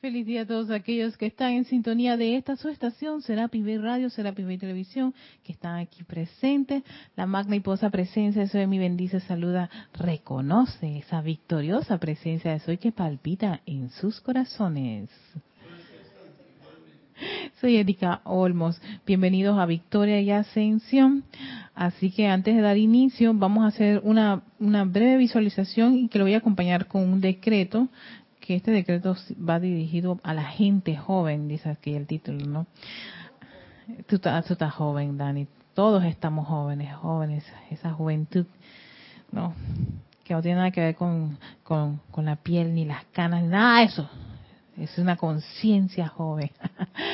Feliz día a todos aquellos que están en sintonía de esta su estación, Serapi Bay Radio, Serapi Bay Televisión, que están aquí presentes. La magna y posa presencia de Soy mi bendice, saluda, reconoce esa victoriosa presencia de Soy que palpita en sus corazones. Soy Erika Olmos. Bienvenidos a Victoria y Ascensión. Así que antes de dar inicio, vamos a hacer una, una breve visualización y que lo voy a acompañar con un decreto que este decreto va dirigido a la gente joven, dice aquí el título, ¿no? Tú, estás joven, Dani. Todos estamos jóvenes, jóvenes, esa juventud, ¿no? Que no tiene nada que ver con, con, con la piel, ni las canas, nada de eso. Es una conciencia joven.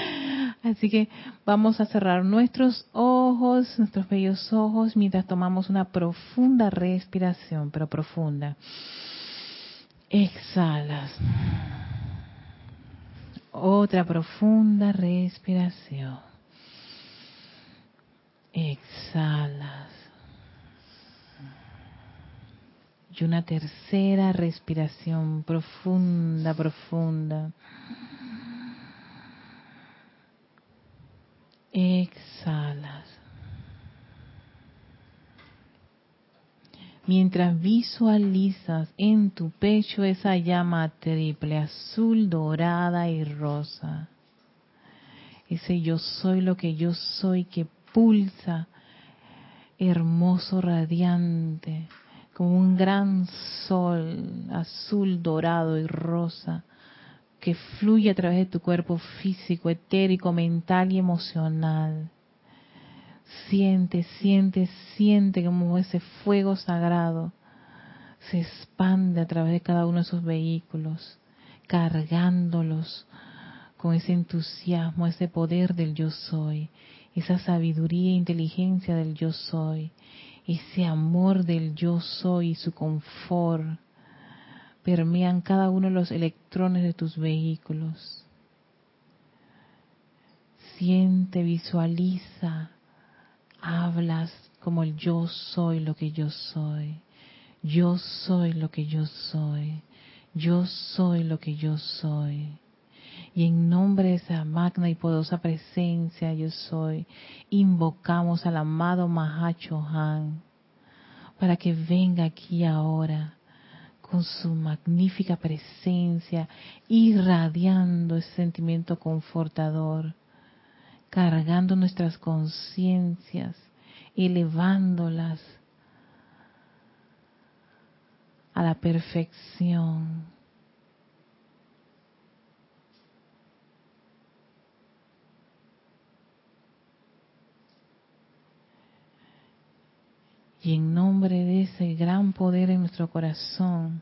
Así que vamos a cerrar nuestros ojos, nuestros bellos ojos, mientras tomamos una profunda respiración, pero profunda. Exhalas. Otra profunda respiración. Exhalas. Y una tercera respiración profunda, profunda. Exhalas. Mientras visualizas en tu pecho esa llama triple, azul, dorada y rosa. Ese yo soy lo que yo soy que pulsa, hermoso, radiante, como un gran sol azul, dorado y rosa que fluye a través de tu cuerpo físico, etérico, mental y emocional Siente, siente, siente como ese fuego sagrado se expande a través de cada uno de esos vehículos, cargándolos con ese entusiasmo, ese poder del yo soy, esa sabiduría e inteligencia del yo soy, ese amor del yo soy y su confort, permean cada uno de los electrones de tus vehículos. Siente, visualiza hablas como el yo soy lo que yo soy. Yo soy lo que yo soy. Yo soy lo que yo soy. Y en nombre de esa magna y poderosa presencia yo soy, invocamos al amado Mahacho Han para que venga aquí ahora con su magnífica presencia, irradiando ese sentimiento confortador cargando nuestras conciencias, elevándolas a la perfección. Y en nombre de ese gran poder en nuestro corazón,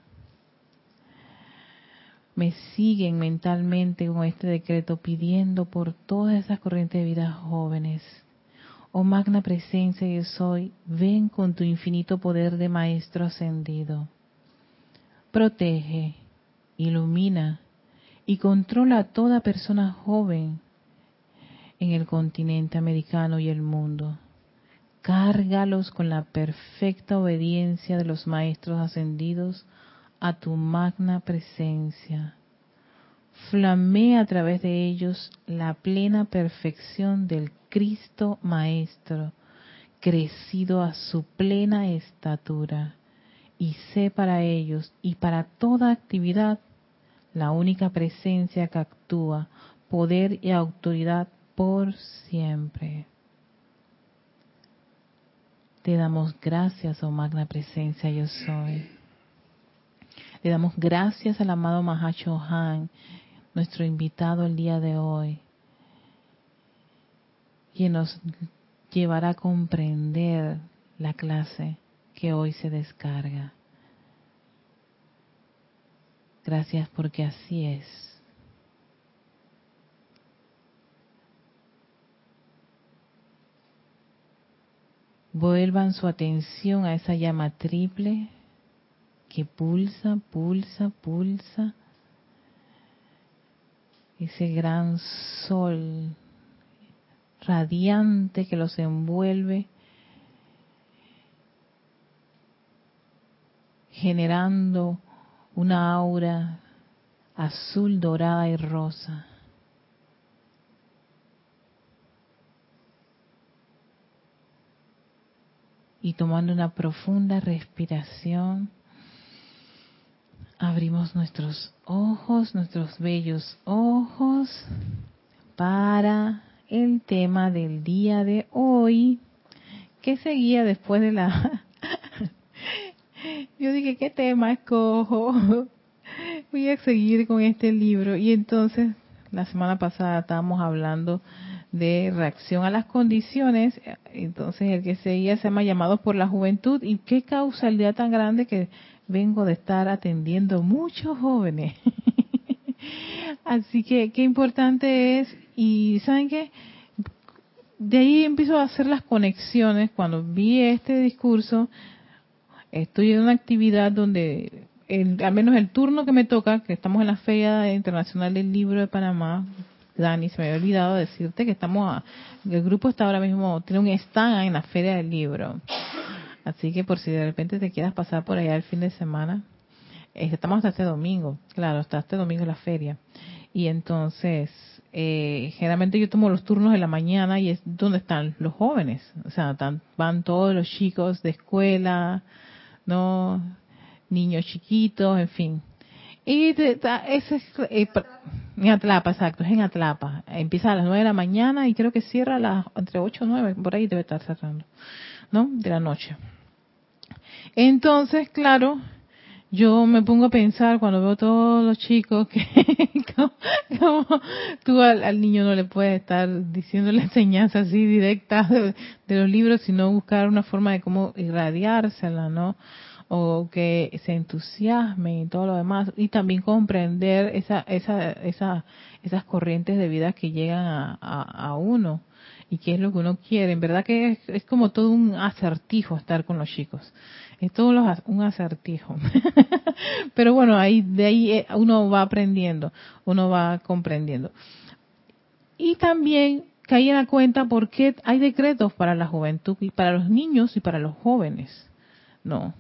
me siguen mentalmente con este decreto pidiendo por todas esas corrientes de vida jóvenes. Oh magna presencia yo soy, ven con tu infinito poder de maestro ascendido. Protege, ilumina y controla a toda persona joven en el continente americano y el mundo. Cárgalos con la perfecta obediencia de los maestros ascendidos a tu magna presencia. Flamea a través de ellos la plena perfección del Cristo Maestro, crecido a su plena estatura, y sé para ellos y para toda actividad la única presencia que actúa, poder y autoridad por siempre. Te damos gracias, oh magna presencia, yo soy. Le damos gracias al amado Han, nuestro invitado el día de hoy, quien nos llevará a comprender la clase que hoy se descarga. Gracias porque así es. Vuelvan su atención a esa llama triple que pulsa, pulsa, pulsa. Ese gran sol radiante que los envuelve, generando una aura azul, dorada y rosa. Y tomando una profunda respiración, abrimos nuestros ojos, nuestros bellos ojos, para el tema del día de hoy, que seguía después de la... Yo dije, ¿qué tema escojo? Voy a seguir con este libro. Y entonces, la semana pasada estábamos hablando de reacción a las condiciones. Entonces, el que seguía se llama Llamados por la Juventud. ¿Y qué causa el día tan grande que vengo de estar atendiendo muchos jóvenes? Así que qué importante es. Y ¿saben qué? De ahí empiezo a hacer las conexiones. Cuando vi este discurso, estoy en una actividad donde al menos el turno que me toca, que estamos en la Feria Internacional del Libro de Panamá, Dani, se me había olvidado decirte que estamos, el grupo está ahora mismo, tiene un stand en la Feria del Libro. Así que por si de repente te quieras pasar por allá el fin de semana, estamos hasta este domingo, claro, hasta este domingo la feria. Y entonces, eh, generalmente yo tomo los turnos de la mañana y es donde están los jóvenes. O sea, van todos los chicos de escuela, ¿no? niños chiquitos, en fin. Y ese es eh, en Atlapa, exacto, es en Atlapa. Empieza a las 9 de la mañana y creo que cierra entre 8 o 9, por ahí debe estar cerrando, ¿no? De la noche. Entonces, claro, yo me pongo a pensar cuando veo todos los chicos que como, tú al, niño no le puedes estar diciendo la enseñanza así directa de, los libros, sino buscar una forma de cómo irradiársela, ¿no? o que se entusiasme y todo lo demás y también comprender esa, esa, esa, esas corrientes de vida que llegan a, a, uno y qué es lo que uno quiere. En verdad que es, es como todo un acertijo estar con los chicos. Es todo un acertijo. Pero bueno, ahí, de ahí eh, uno va aprendiendo, uno va comprendiendo. Y también caí en la cuenta porque hay decretos para la juventud y para los niños y para los jóvenes. No,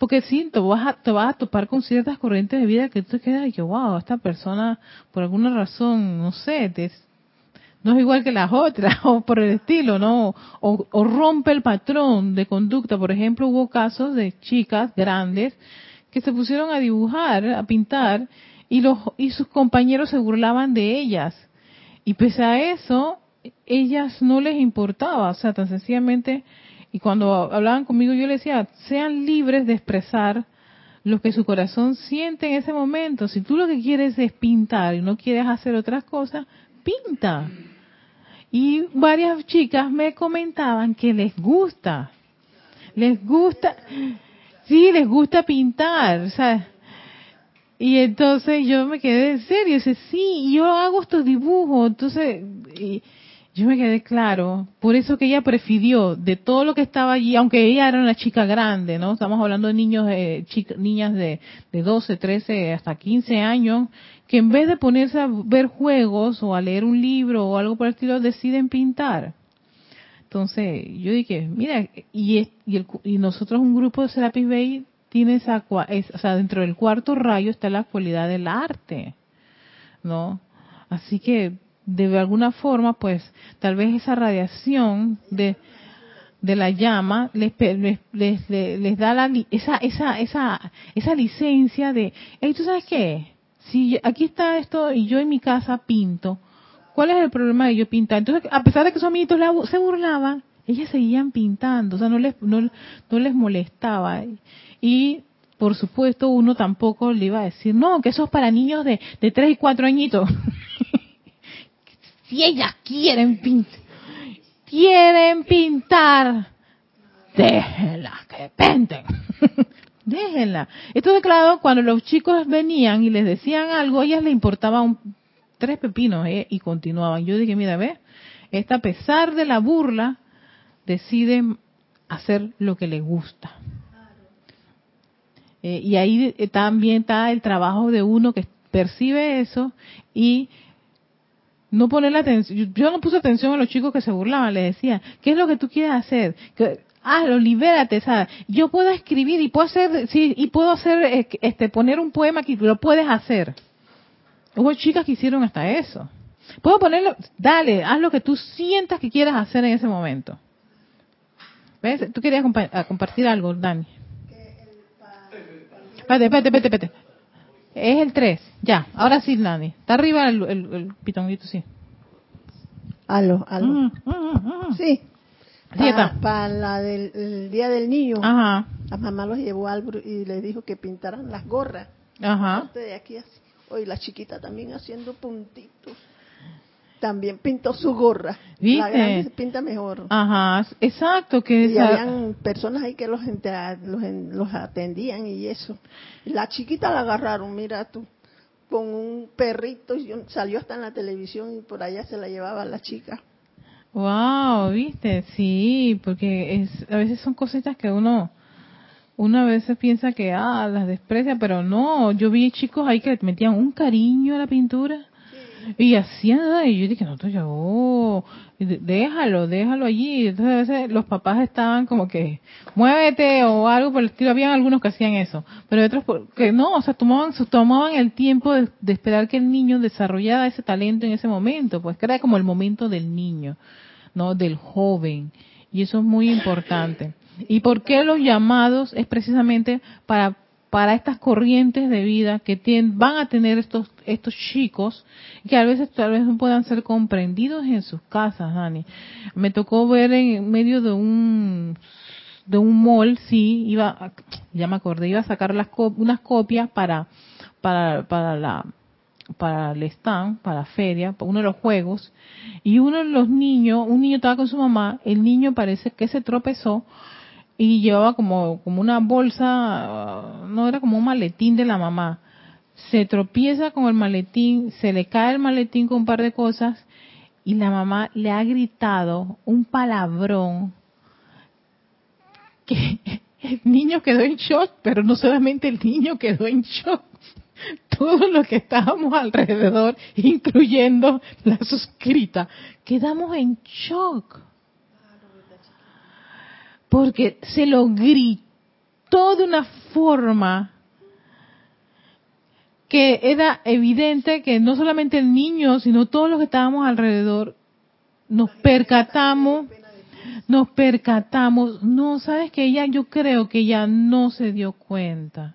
porque sí, te vas, a, te vas a topar con ciertas corrientes de vida que tú te quedas y que, wow, esta persona, por alguna razón, no sé, no es igual que las otras, o por el estilo, ¿no? O, rompe el patrón de conducta. Por ejemplo, hubo casos de chicas grandes que se pusieron a dibujar, a pintar, y, los, y sus compañeros se burlaban de ellas. Y pese a eso, ellas no les importaba, o sea, tan sencillamente y cuando hablaban conmigo yo les decía, sean libres de expresar lo que su corazón siente en ese momento. Si tú lo que quieres es pintar y no quieres hacer otras cosas, pinta. Y varias chicas me comentaban que les gusta, les gusta, sí, les gusta pintar, y entonces yo me quedé en serio, dice, sí, yo hago estos dibujos, entonces, yo me quedé claro, por eso que ella prefirió de todo lo que estaba allí, aunque ella era una chica grande, ¿no? Estamos hablando de niños, eh, niñas de, de 12, 13, hasta 15 años, que en vez de ponerse a ver juegos o a leer un libro o algo por el estilo, deciden pintar. Entonces, yo dije, mira, y, y, y nosotros un grupo de Serapis Bay tiene esa, o sea, dentro del cuarto rayo está la cualidad del arte, ¿no? Así que de alguna forma, pues tal vez esa radiación de, de la llama les, les, les, da la, esa, esa, esa, esa licencia de, hey, ¿tú sabes qué? Si aquí está esto y yo en mi casa pinto, ¿cuál es el problema de yo pintar? Entonces, a pesar de que sus amiguitos se burlaban, ellas seguían pintando, o sea, no les, no, no les molestaba. Y, por supuesto, uno tampoco le iba a decir, no, que eso es para niños de, de 3 y 4 añitos. Si ellas quieren pintar, quieren pintar, déjenlas que pinten. déjenla. Entonces, claro, cuando los chicos venían y les decían algo, ellas les importaban tres pepinos ¿eh? y continuaban. Yo dije, mira, ve, esta a pesar de la burla, deciden hacer lo que les gusta. Eh, y ahí eh, también está el trabajo de uno que percibe eso y no poner la atención. Yo no puse atención a los chicos que se burlaban, les decía, ¿qué es lo que tú quieres hacer? Que, hazlo, libérate, ¿sabes? Yo puedo escribir y puedo hacer, sí, y puedo hacer, este, poner un poema aquí, lo puedes hacer. Hubo chicas que hicieron hasta eso. Puedo ponerlo, dale, haz lo que tú sientas que quieras hacer en ese momento. ¿Ves? Tú querías compartir algo, Dani. Espérate, espérate, espérate, espérate. Es el 3, ya. Ahora sí, Dani. Está arriba el, el, pitonguito, sí. Aló, aló. Mm, mm, mm, sí. Para la del Día del Niño, Ajá. la mamá los llevó al y le dijo que pintaran las gorras. Ajá. De aquí así. Hoy la chiquita también haciendo puntitos también pintó su gorra. ¿Viste? La grande se pinta mejor. Ajá, exacto. Que y habían personas ahí que los, los, los atendían y eso. La chiquita la agarraron, mira tú, con un perrito, y salió hasta en la televisión y por allá se la llevaba la chica. Wow, viste, sí, porque es, a veces son cositas que uno, uno a veces piensa que, ah, las desprecia, pero no, yo vi chicos ahí que metían un cariño a la pintura y hacía, y yo dije, no, yo, oh, déjalo, déjalo allí. Entonces a veces los papás estaban como que, muévete o algo por el estilo. Habían algunos que hacían eso, pero otros que no, o sea, tomaban, tomaban el tiempo de, esperar que el niño desarrollara ese talento en ese momento, pues que era como el momento del niño, ¿no? Del joven. Y eso es muy importante. ¿Y por qué los llamados? Es precisamente para para estas corrientes de vida que tienen, van a tener estos estos chicos que a veces tal vez no puedan ser comprendidos en sus casas, Dani. Me tocó ver en medio de un de un mall, sí, iba, ya me acordé, iba a sacar las unas copias para para para la para el stand, para la feria, para uno de los juegos, y uno de los niños, un niño estaba con su mamá, el niño parece que se tropezó y llevaba como, como una bolsa, no era como un maletín de la mamá. Se tropieza con el maletín, se le cae el maletín con un par de cosas y la mamá le ha gritado un palabrón que el niño quedó en shock, pero no solamente el niño quedó en shock, todos los que estábamos alrededor, incluyendo la suscrita, quedamos en shock porque se lo gritó de una forma que era evidente que no solamente el niño, sino todos los que estábamos alrededor nos percatamos, nos percatamos, no, sabes que ella, yo creo que ella no se dio cuenta,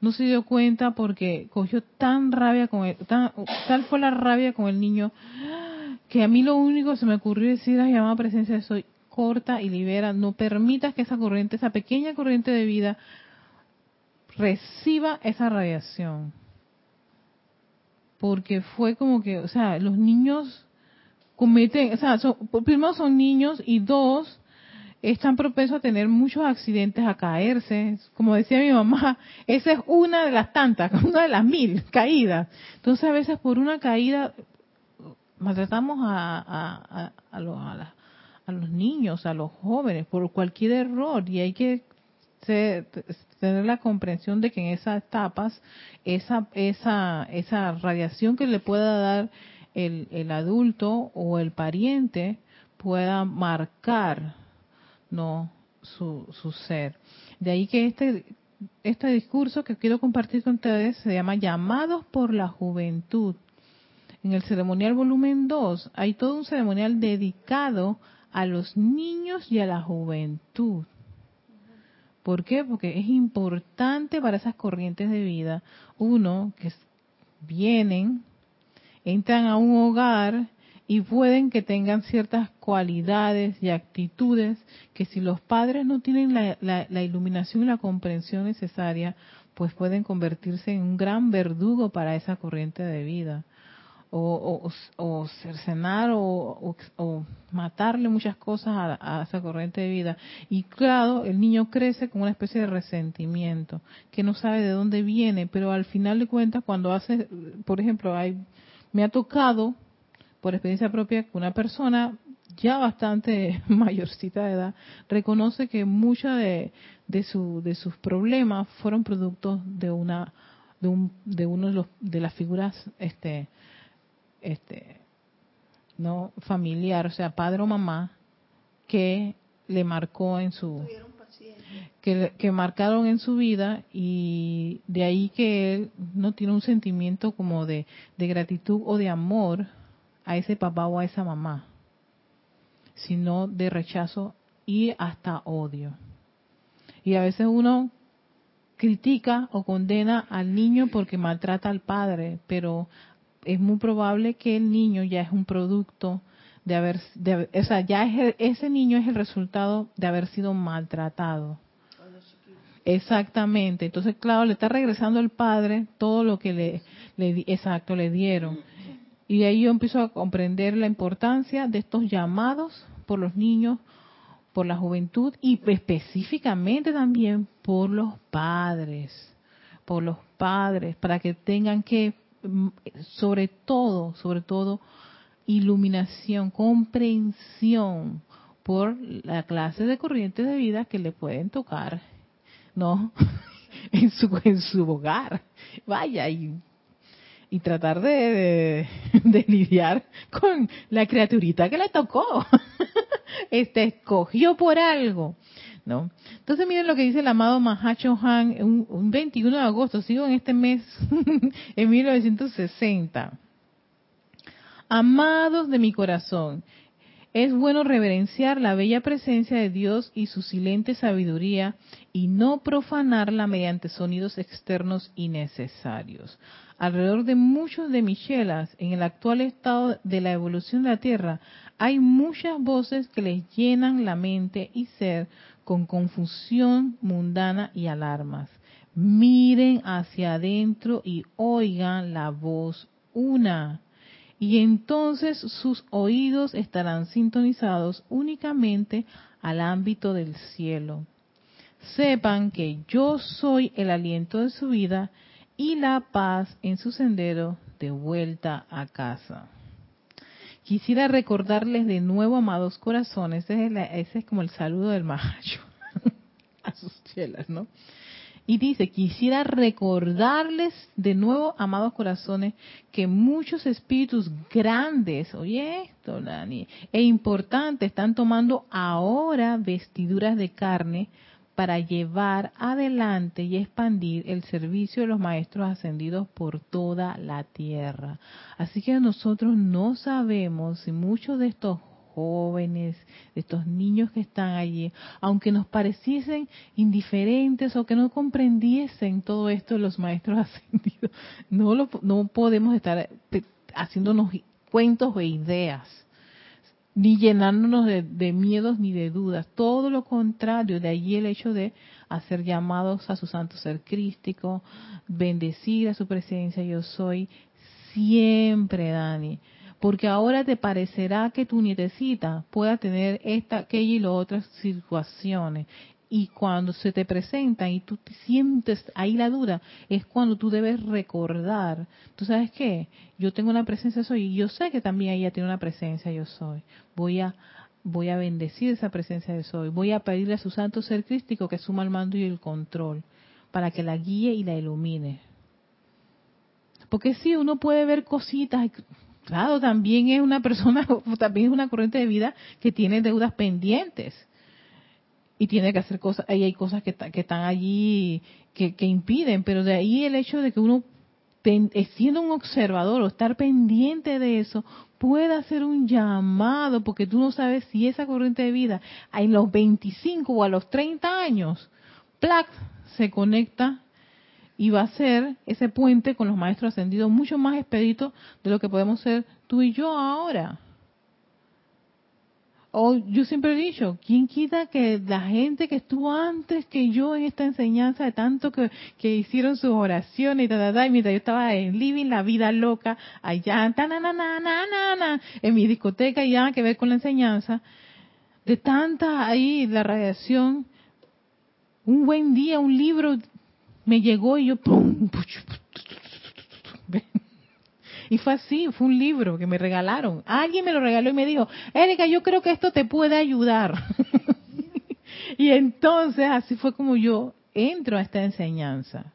no se dio cuenta porque cogió tan rabia con él, tal fue la rabia con el niño, que a mí lo único que se me ocurrió decir, la llamada presencia de soy, corta y libera, no permitas que esa corriente, esa pequeña corriente de vida reciba esa radiación. Porque fue como que, o sea, los niños cometen, o sea, primero son niños y dos, están propensos a tener muchos accidentes, a caerse. Como decía mi mamá, esa es una de las tantas, una de las mil caídas. Entonces a veces por una caída maltratamos a, a, a, a, a los niños, a los jóvenes, por cualquier error. Y hay que tener la comprensión de que en esas etapas esa esa esa radiación que le pueda dar el, el adulto o el pariente pueda marcar no su, su ser. De ahí que este este discurso que quiero compartir con ustedes se llama llamados por la juventud. En el ceremonial volumen 2 hay todo un ceremonial dedicado a los niños y a la juventud. ¿Por qué? Porque es importante para esas corrientes de vida, uno, que vienen, entran a un hogar y pueden que tengan ciertas cualidades y actitudes que si los padres no tienen la, la, iluminación y la comprensión necesaria, pues pueden convertirse en un gran verdugo para esa corriente de vida o, o, cercenar o, matarle muchas cosas a, esa corriente de vida. Y claro, el niño crece con una especie de resentimiento que no sabe de dónde viene, pero al final de cuentas, cuando hace, por ejemplo, hay, me ha tocado, por experiencia propia, que una persona ya bastante mayorcita de edad reconoce que muchos de, de, su, de sus problemas fueron productos de una de, un, de uno de, los, de las figuras este este no familiar, o sea, padre o mamá, que le marcó en su que, que, marcaron en su vida y de ahí que él no tiene un sentimiento como de, de gratitud o de amor a ese papá o a esa mamá, sino de rechazo y hasta odio. Y a veces uno critica o condena al niño porque maltrata al padre, pero es muy probable que el niño ya es un producto de haber, de, o sea, ya es ese niño es el resultado de haber sido maltratado. Exactamente. Entonces, claro, le está regresando al padre todo lo que le, le, exacto, le dieron. Y de ahí yo empiezo a comprender la importancia de estos llamados por los niños, por la juventud y específicamente también por los padres, por los padres, para que tengan que, sobre todo, sobre todo, iluminación, comprensión por la clase de corrientes de vida que le pueden tocar, ¿no? en su en su hogar. Vaya y tratar de, de, lidiar con la criaturita que le tocó. este escogió por algo. ¿No? Entonces miren lo que dice el amado Mahacho Han un, un 21 de agosto, sigo en este mes, en 1960. Amados de mi corazón, es bueno reverenciar la bella presencia de Dios y su silente sabiduría y no profanarla mediante sonidos externos innecesarios. Alrededor de muchos de Michelas, en el actual estado de la evolución de la Tierra, hay muchas voces que les llenan la mente y ser con confusión mundana y alarmas. Miren hacia adentro y oigan la voz una y entonces sus oídos estarán sintonizados únicamente al ámbito del cielo. Sepan que yo soy el aliento de su vida y la paz en su sendero de vuelta a casa. Quisiera recordarles de nuevo, amados corazones, ese es, como el saludo del macho a sus chelas, ¿no? Y dice, quisiera recordarles de nuevo, amados corazones, que muchos espíritus grandes, oye esto, Dani, e importantes están tomando ahora vestiduras de carne para llevar adelante y expandir el servicio de los maestros ascendidos por toda la tierra. Así que nosotros no sabemos si muchos de estos jóvenes, de estos niños que están allí, aunque nos pareciesen indiferentes o que no comprendiesen todo esto los maestros ascendidos, no, lo, no podemos estar haciéndonos cuentos o ideas, ni llenándonos de, de miedos ni de dudas, todo lo contrario, de allí el hecho de hacer llamados a su santo ser crístico, bendecir a su presencia, yo soy siempre, Dani, porque ahora te parecerá que tu nietecita pueda tener esta, aquella y las otras situaciones. Y cuando se te presentan y tú te sientes ahí la duda, es cuando tú debes recordar, tú sabes qué, yo tengo una presencia soy y yo sé que también ella tiene una presencia yo soy. Voy a voy a bendecir esa presencia de soy, voy a pedirle a su santo ser crístico que suma el mando y el control para que la guíe y la ilumine. Porque sí, uno puede ver cositas, Claro, también es una persona, también es una corriente de vida que tiene deudas pendientes y tiene que hacer cosas, ahí hay cosas que, que están allí que, impiden, pero de ahí el hecho de que uno, siendo un observador o estar pendiente de eso, pueda hacer un llamado, porque tú no sabes si esa corriente de vida en los 25 o a los 30 años, plac, se conecta y va a ser ese puente con los maestros ascendidos mucho más expedito de lo que podemos ser tú y yo ahora. O yo siempre he dicho, ¿quién quita que la gente que estuvo antes que yo en esta enseñanza, de tanto que, que hicieron sus oraciones y tal, y mientras yo estaba en living la vida loca, allá, en mi discoteca y nada que ver con la enseñanza, de tanta ahí la radiación, un buen día, un libro me llegó y yo y fue así, fue un libro que me regalaron. Alguien me lo regaló y me dijo, Erika, yo creo que esto te puede ayudar. y entonces así fue como yo entro a esta enseñanza.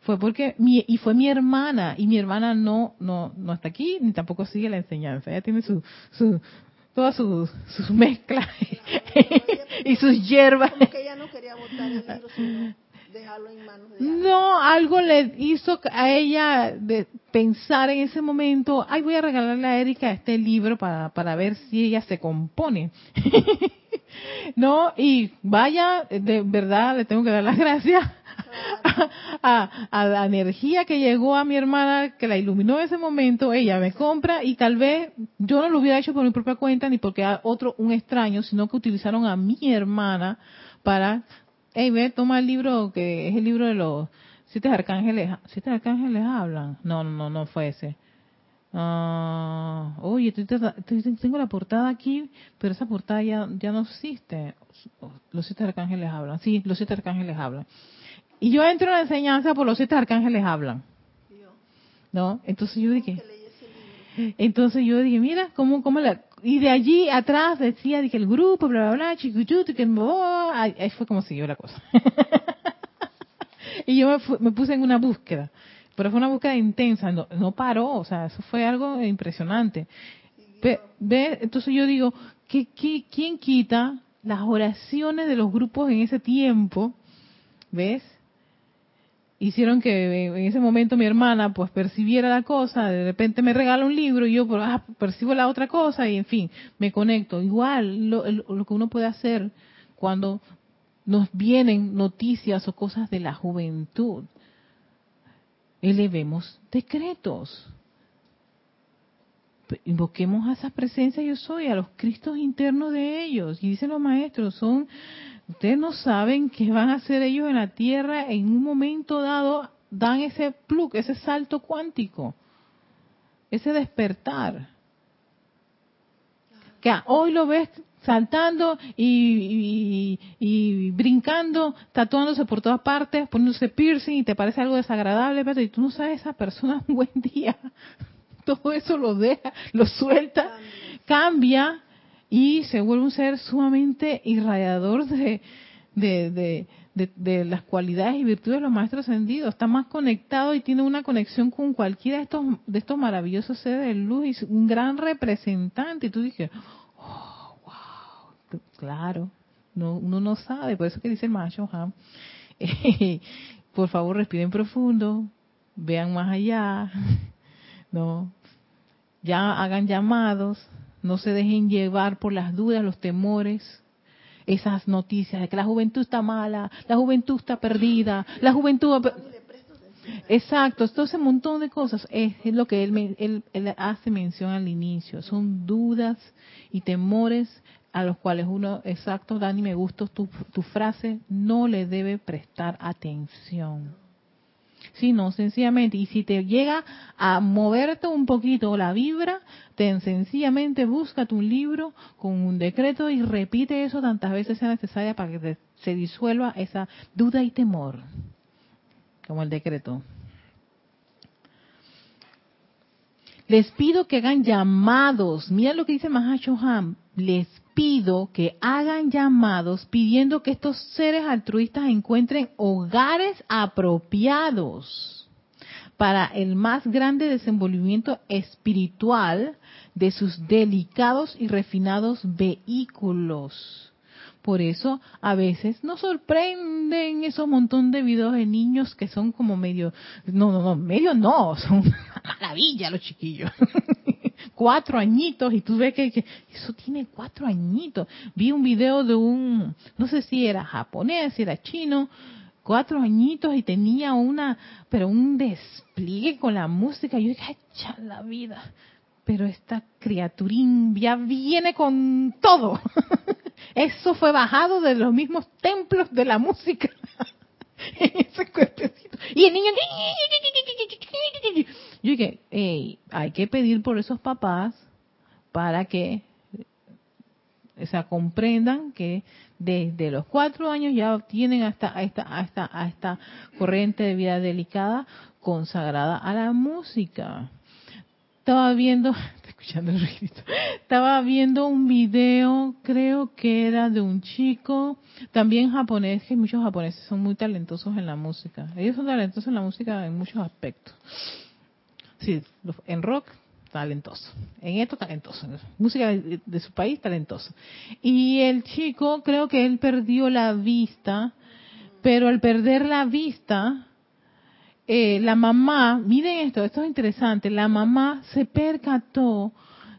Fue porque mi, y fue mi hermana y mi hermana no no no está aquí ni tampoco sigue la enseñanza. Ella tiene su su todas sus, sus mezclas y sus hierbas. que ella no quería botar el libro, sino No, algo le hizo a ella de pensar en ese momento, ay, voy a regalarle a Erika este libro para, para ver si ella se compone. no, y vaya, de verdad le tengo que dar las gracias a, la energía que llegó a mi hermana, que la iluminó en ese momento, ella me compra y tal vez yo no lo hubiera hecho por mi propia cuenta ni porque a otro, un extraño, sino que utilizaron a mi hermana para, hey, ve, toma el libro que es el libro de los siete arcángeles, siete arcángeles hablan. No, no, no, fue ese. Uh, oye, tengo la portada aquí, pero esa portada ya, ya no existe. Los siete arcángeles hablan. Sí, los siete arcángeles hablan. Y yo entro en la enseñanza por los siete arcángeles hablan. ¿No? Entonces yo dije, entonces yo dije, mira, cómo, cómo la, y de allí atrás decía que el grupo, bla, bla, bla, chicuchutu, que ahí fue como siguió la cosa. y yo me, puse en una búsqueda, pero fue una búsqueda intensa, no, no paró, o sea, eso fue algo impresionante. Ve, entonces yo digo, ¿qué, qué, quién quita las oraciones de los grupos en ese tiempo? ¿Ves? Hicieron que en ese momento mi hermana pues percibiera la cosa, de repente me regala un libro y yo pues, ah, percibo la otra cosa y en fin, me conecto. Igual lo, lo que uno puede hacer cuando nos vienen noticias o cosas de la juventud. Elevemos decretos. Invoquemos a esa presencia yo soy, a los Cristos internos de ellos. Y dicen los maestros, son Ustedes no saben qué van a hacer ellos en la Tierra en un momento dado, dan ese plug, ese salto cuántico, ese despertar. Que hoy lo ves saltando y, brincando, tatuándose por todas partes, poniéndose piercing y te parece algo desagradable, pero y tú no sabes esa persona un buen día. Todo eso lo deja, lo suelta, cambia y se vuelve un ser sumamente irradiador de, de, de, las cualidades y virtudes de los maestros ascendidos. Está más conectado y tiene una conexión con cualquiera de estos, de estos maravillosos seres de luz y un gran representante. Y tú dices, oh, wow, claro, no, uno no sabe, por eso que dice el macho, por favor respiren profundo, vean más allá, no, ya hagan llamados, no se dejen llevar por las dudas, los temores, esas noticias de que la juventud está mala, la juventud está perdida, la juventud... Exacto, todo ese montón de cosas es, lo que él, él, hace mención al inicio. Son dudas y temores a los cuales uno, exacto, Dani, me gustó tu, tu frase, no le debe prestar atención sino sencillamente, y si te llega a moverte un poquito la vibra, ten sencillamente búscate un libro con un decreto y repite eso tantas veces sea necesaria para que se disuelva esa duda y temor, como el decreto. Les pido que hagan llamados. Mira lo que dice Mahashoham. Les pido que hagan llamados pidiendo que estos seres altruistas encuentren hogares apropiados para el más grande desenvolvimiento espiritual de sus delicados y refinados vehículos. Por eso a veces nos sorprenden esos montón de videos de niños que son como medio, no, no, no, medio no, son maravilla los chiquillos. cuatro añitos y tú ves que, eso tiene cuatro añitos. Vi un video de un, no sé si era japonés, si era chino, cuatro añitos y tenía una, pero un despliegue con la música. Yo dije, la vida. Pero esta criaturín ya viene con todo. Eso fue bajado de los mismos templos de la música. Y el niño... Yo dije, hay que pedir por esos papás para que o sea, comprendan que desde los cuatro años ya tienen hasta esta, esta, a esta corriente de vida delicada consagrada a la música. Estaba viendo, escuchando el estaba viendo un video, creo que era de un chico, también japonés, que muchos japoneses son muy talentosos en la música. Ellos son talentosos en la música en muchos aspectos. Sí, en rock talentoso. En esto talentoso. música de, su país, talentoso. Y el chico, creo que él perdió la vista, pero al perder la vista, eh, la mamá, miren esto, esto es interesante, la mamá se percató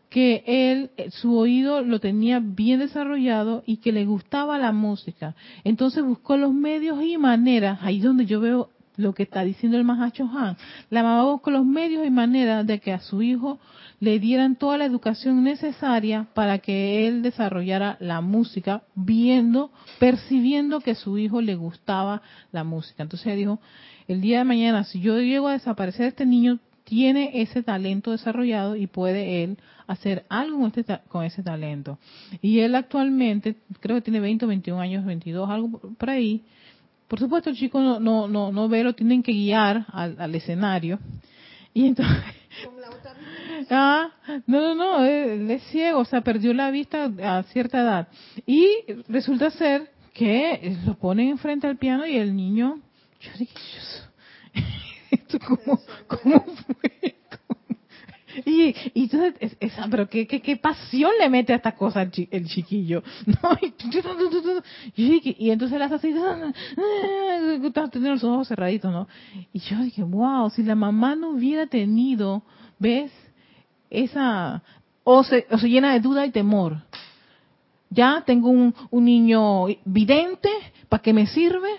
que él, eh, su oído lo tenía bien desarrollado y que le gustaba la música. Entonces buscó los medios y maneras, ahí donde yo veo lo que está diciendo el Mahacho Han. La mamá buscó los medios y maneras de que a su hijo le dieran toda la educación necesaria para que él desarrollara la música, viendo, percibiendo que su hijo le gustaba la música. Entonces dijo, el día de mañana, si yo llego a desaparecer, este niño tiene ese talento desarrollado y puede él hacer algo con, este, con ese talento. Y él actualmente, creo que tiene 20 o 21 años, 22, algo por ahí, por supuesto, el chico no, no, no, no ve, lo tienen que guiar al, escenario. Y entonces... ah, no, no, no, es ciego, o sea, perdió la vista a cierta edad. Y resulta ser que lo ponen enfrente al piano y el niño, yo dije, esto cómo, cómo fue y, y entonces, esa, pero qué, qué, qué, pasión le mete a esta cosa el, chiquillo. ¿no? Y, entonces él hace así, está teniendo los ojos cerraditos, ¿no? Y yo dije, wow, si la mamá no hubiera tenido, ¿ves? Esa, o se, o se llena de duda y temor. Ya tengo un, un niño vidente, ¿para qué me sirve?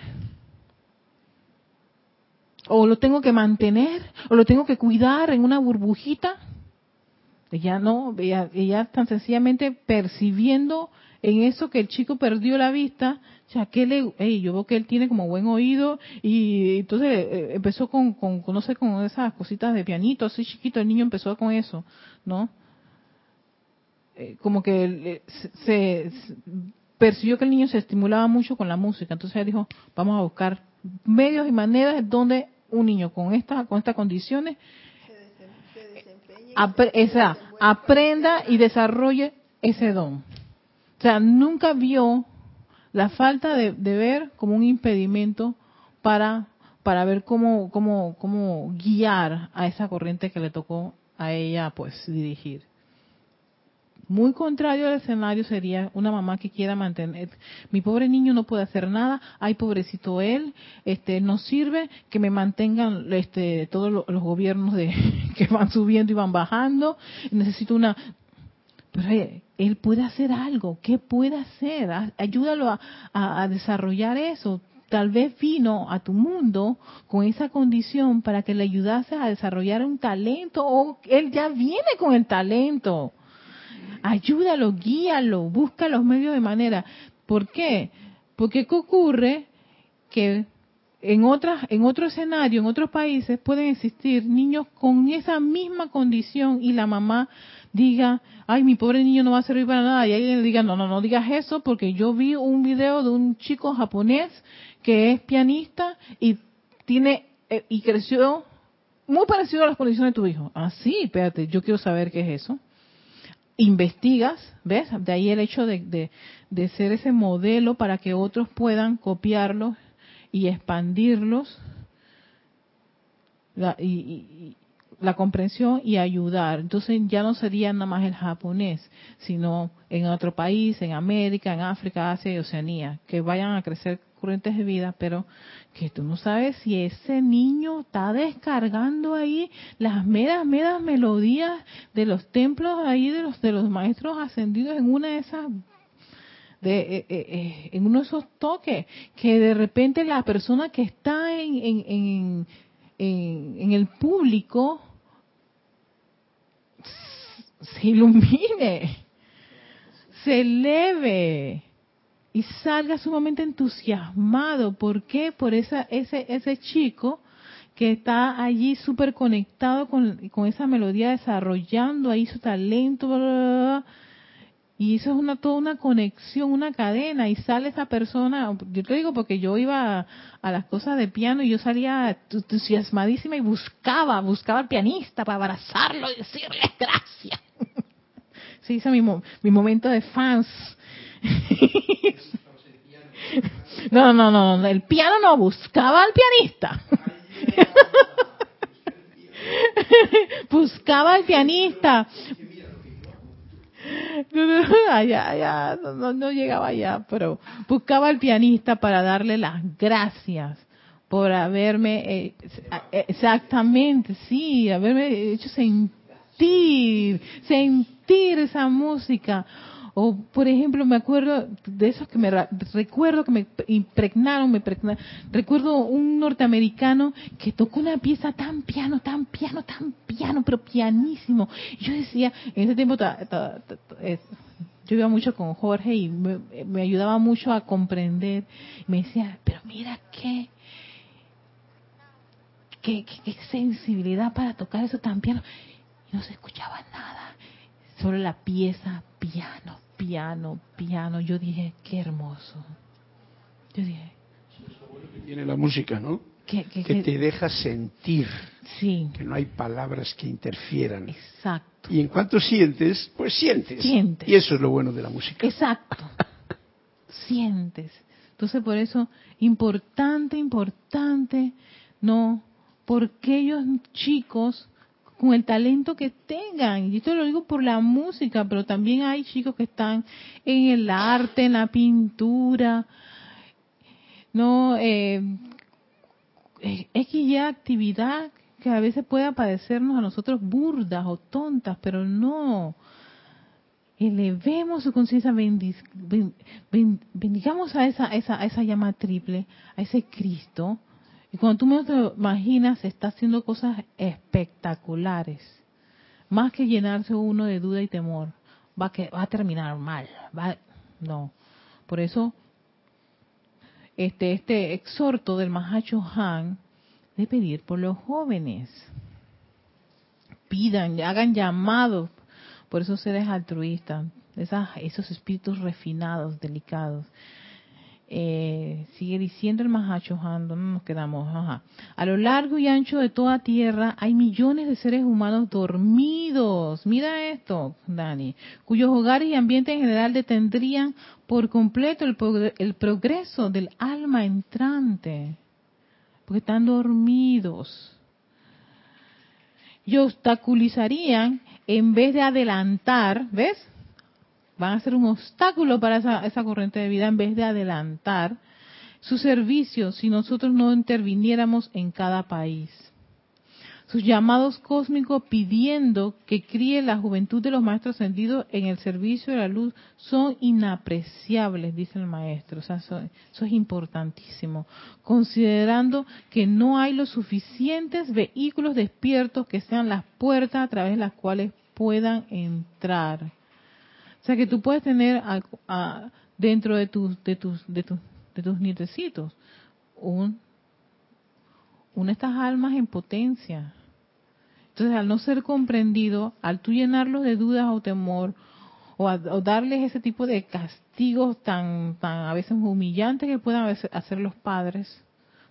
o lo tengo que mantener, o lo tengo que cuidar en una burbujita. Ella no, ella, ella tan sencillamente percibiendo en eso que el chico perdió la vista, ya que le, yo veo que él tiene como buen oído y entonces eh, empezó con, con, no sé, con esas cositas de pianito, así chiquito, el niño empezó con eso, ¿no? Eh, como que se, percibió que el niño se estimulaba mucho con la música, entonces ella dijo, vamos a buscar medios y maneras donde un niño con esta con estas condiciones esa, aprenda y desarrolle ese don. O sea, nunca vio la falta de, ver como un impedimento para, para ver cómo, cómo, cómo guiar a esa corriente que le tocó a ella pues dirigir. Muy contrario al escenario sería una mamá que quiera mantener, mi pobre niño no puede hacer nada, ay pobrecito él, este no sirve que me mantengan este todos los, gobiernos de que van subiendo y van bajando, necesito una pero él puede hacer algo, ¿qué puede hacer? Ayúdalo a, a desarrollar eso, tal vez vino a tu mundo con esa condición para que le ayudases a desarrollar un talento o él ya viene con el talento ayúdalo, guíalo, busca los medios de manera. ¿Por qué? Porque ¿qué ocurre? Que en otras, en otro escenario, en otros países pueden existir niños con esa misma condición y la mamá diga, ay, mi pobre niño no va a servir para nada, y alguien le diga, no, no, no digas eso, porque yo vi un video de un chico japonés que es pianista y tiene eh, y creció muy parecido a las condiciones de tu hijo. Ah, sí, espérate, yo quiero saber qué es eso investigas, ¿ves? De ahí el hecho de, de, ser ese modelo para que otros puedan copiarlos y expandirlos, la, y, la comprensión y ayudar. Entonces ya no sería nada más el japonés, sino en otro país, en América, en África, Asia y Oceanía, que vayan a crecer corrientes de vida, pero que tú no sabes si ese niño está descargando ahí las meras, meras melodías de los templos ahí de los de los maestros ascendidos en una de esas de, eh, eh, eh, en uno de esos toques que de repente la persona que está en, en, en, en el público se ilumine, se eleve y salga sumamente entusiasmado. ¿Por qué? Por esa, ese, ese chico que está allí súper conectado con, con, esa melodía, desarrollando ahí su talento, y eso es una toda una conexión, una cadena, y sale esa persona, yo te digo porque yo iba a, las cosas de piano y yo salía entusiasmadísima y buscaba, buscaba al pianista para abrazarlo y decirle gracias. Se hizo mi, mi momento de fans no, no, no, el piano no buscaba al pianista. buscaba al pianista. allá, allá, no, no, llegaba allá, pero buscaba al pianista para darle las gracias por haberme, eh, exactamente, sí, haberme hecho sentir, sentir esa música, o, por ejemplo, me acuerdo de esos que me recuerdo que me impregnaron, me recuerdo un norteamericano que tocó una pieza tan piano, tan piano, tan piano, pero pianísimo. yo decía, en ese tiempo yo iba mucho con Jorge y me, ayudaba mucho a comprender. Me decía, pero mira qué, qué, qué sensibilidad para tocar eso tan piano. Y no se escuchaba nada solo la pieza piano, piano, piano. Yo dije, qué hermoso. Yo dije. que tiene la música, ¿no? que te deja sentir. Sí. Que no hay palabras que interfieran. Exacto. Y en cuanto sientes, pues sientes. Sientes. Y eso es lo bueno de la música. Exacto. sientes. Entonces, por eso, importante, importante, no, porque ellos chicos con el talento que tengan. Y esto lo digo por la música, pero también hay chicos que están en el arte, en la pintura, no, eh, X actividad que a veces puede parecernos a nosotros burdas o tontas, pero no. Elevemos su conciencia, bendigamos a esa, esa, a esa llama triple, a ese Cristo, y cuando tú me lo imaginas, está haciendo cosas espectaculares. Más que llenarse uno de duda y temor. Va, que, va a terminar mal. Va, no. Por eso, este, este exhorto del Mahacho Han de pedir por los jóvenes. Pidan, hagan llamados por esos seres altruistas, esas, esos espíritus refinados, delicados eh, sigue diciendo el Mahacho ¿dónde nos quedamos? Ajá. A lo largo y ancho de toda tierra hay millones de seres humanos dormidos. Mira esto, Dani, cuyos hogares y ambientes en general detendrían por completo el, el progreso del alma entrante, porque están dormidos. Y obstaculizarían en vez de adelantar, ¿ves? Van a ser un obstáculo para esa, esa corriente de vida en vez de adelantar su servicio si nosotros no interviniéramos en cada país. Sus llamados cósmicos pidiendo que críe la juventud de los maestros ascendidos en el servicio de la luz son inapreciables, dice el maestro. O sea, eso, eso es importantísimo. Considerando que no hay los suficientes vehículos despiertos que sean las puertas a través de las cuales puedan entrar. Sea que tú puedes tener dentro de tus de tus de tus de tus nietecitos un una estas almas en potencia. Entonces, al no ser comprendido, al tú llenarlos de dudas o temor, o, o, darles ese tipo de castigos tan, tan a veces humillantes que puedan hacer los padres,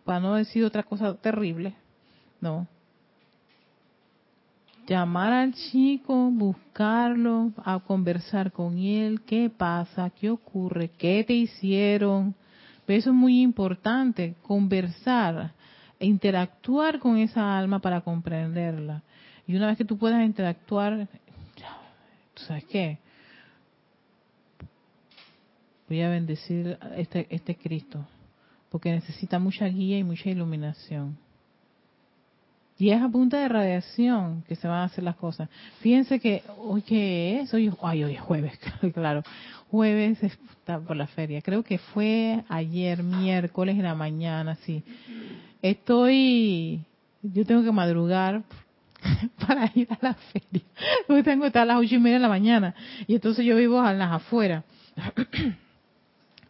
para no decir otra cosa terrible, no, llamar al chico, buscarlo, a conversar con él, qué pasa, qué ocurre, qué te hicieron. eso es muy importante, conversar, interactuar con esa alma para comprenderla. Y una vez que tú puedas interactuar, ¿tú sabes qué? Voy a bendecir este, este Cristo, porque necesita mucha guía y mucha iluminación. Y es a punta de radiación que se van a hacer las cosas. Fíjense que hoy que es, hoy, ay, hoy es jueves, claro. Jueves está por la feria. Creo que fue ayer, miércoles en la mañana, sí. Estoy, yo tengo que madrugar para ir a la feria. Porque tengo que estar a las ocho y media de la mañana. Y entonces yo vivo a las afueras.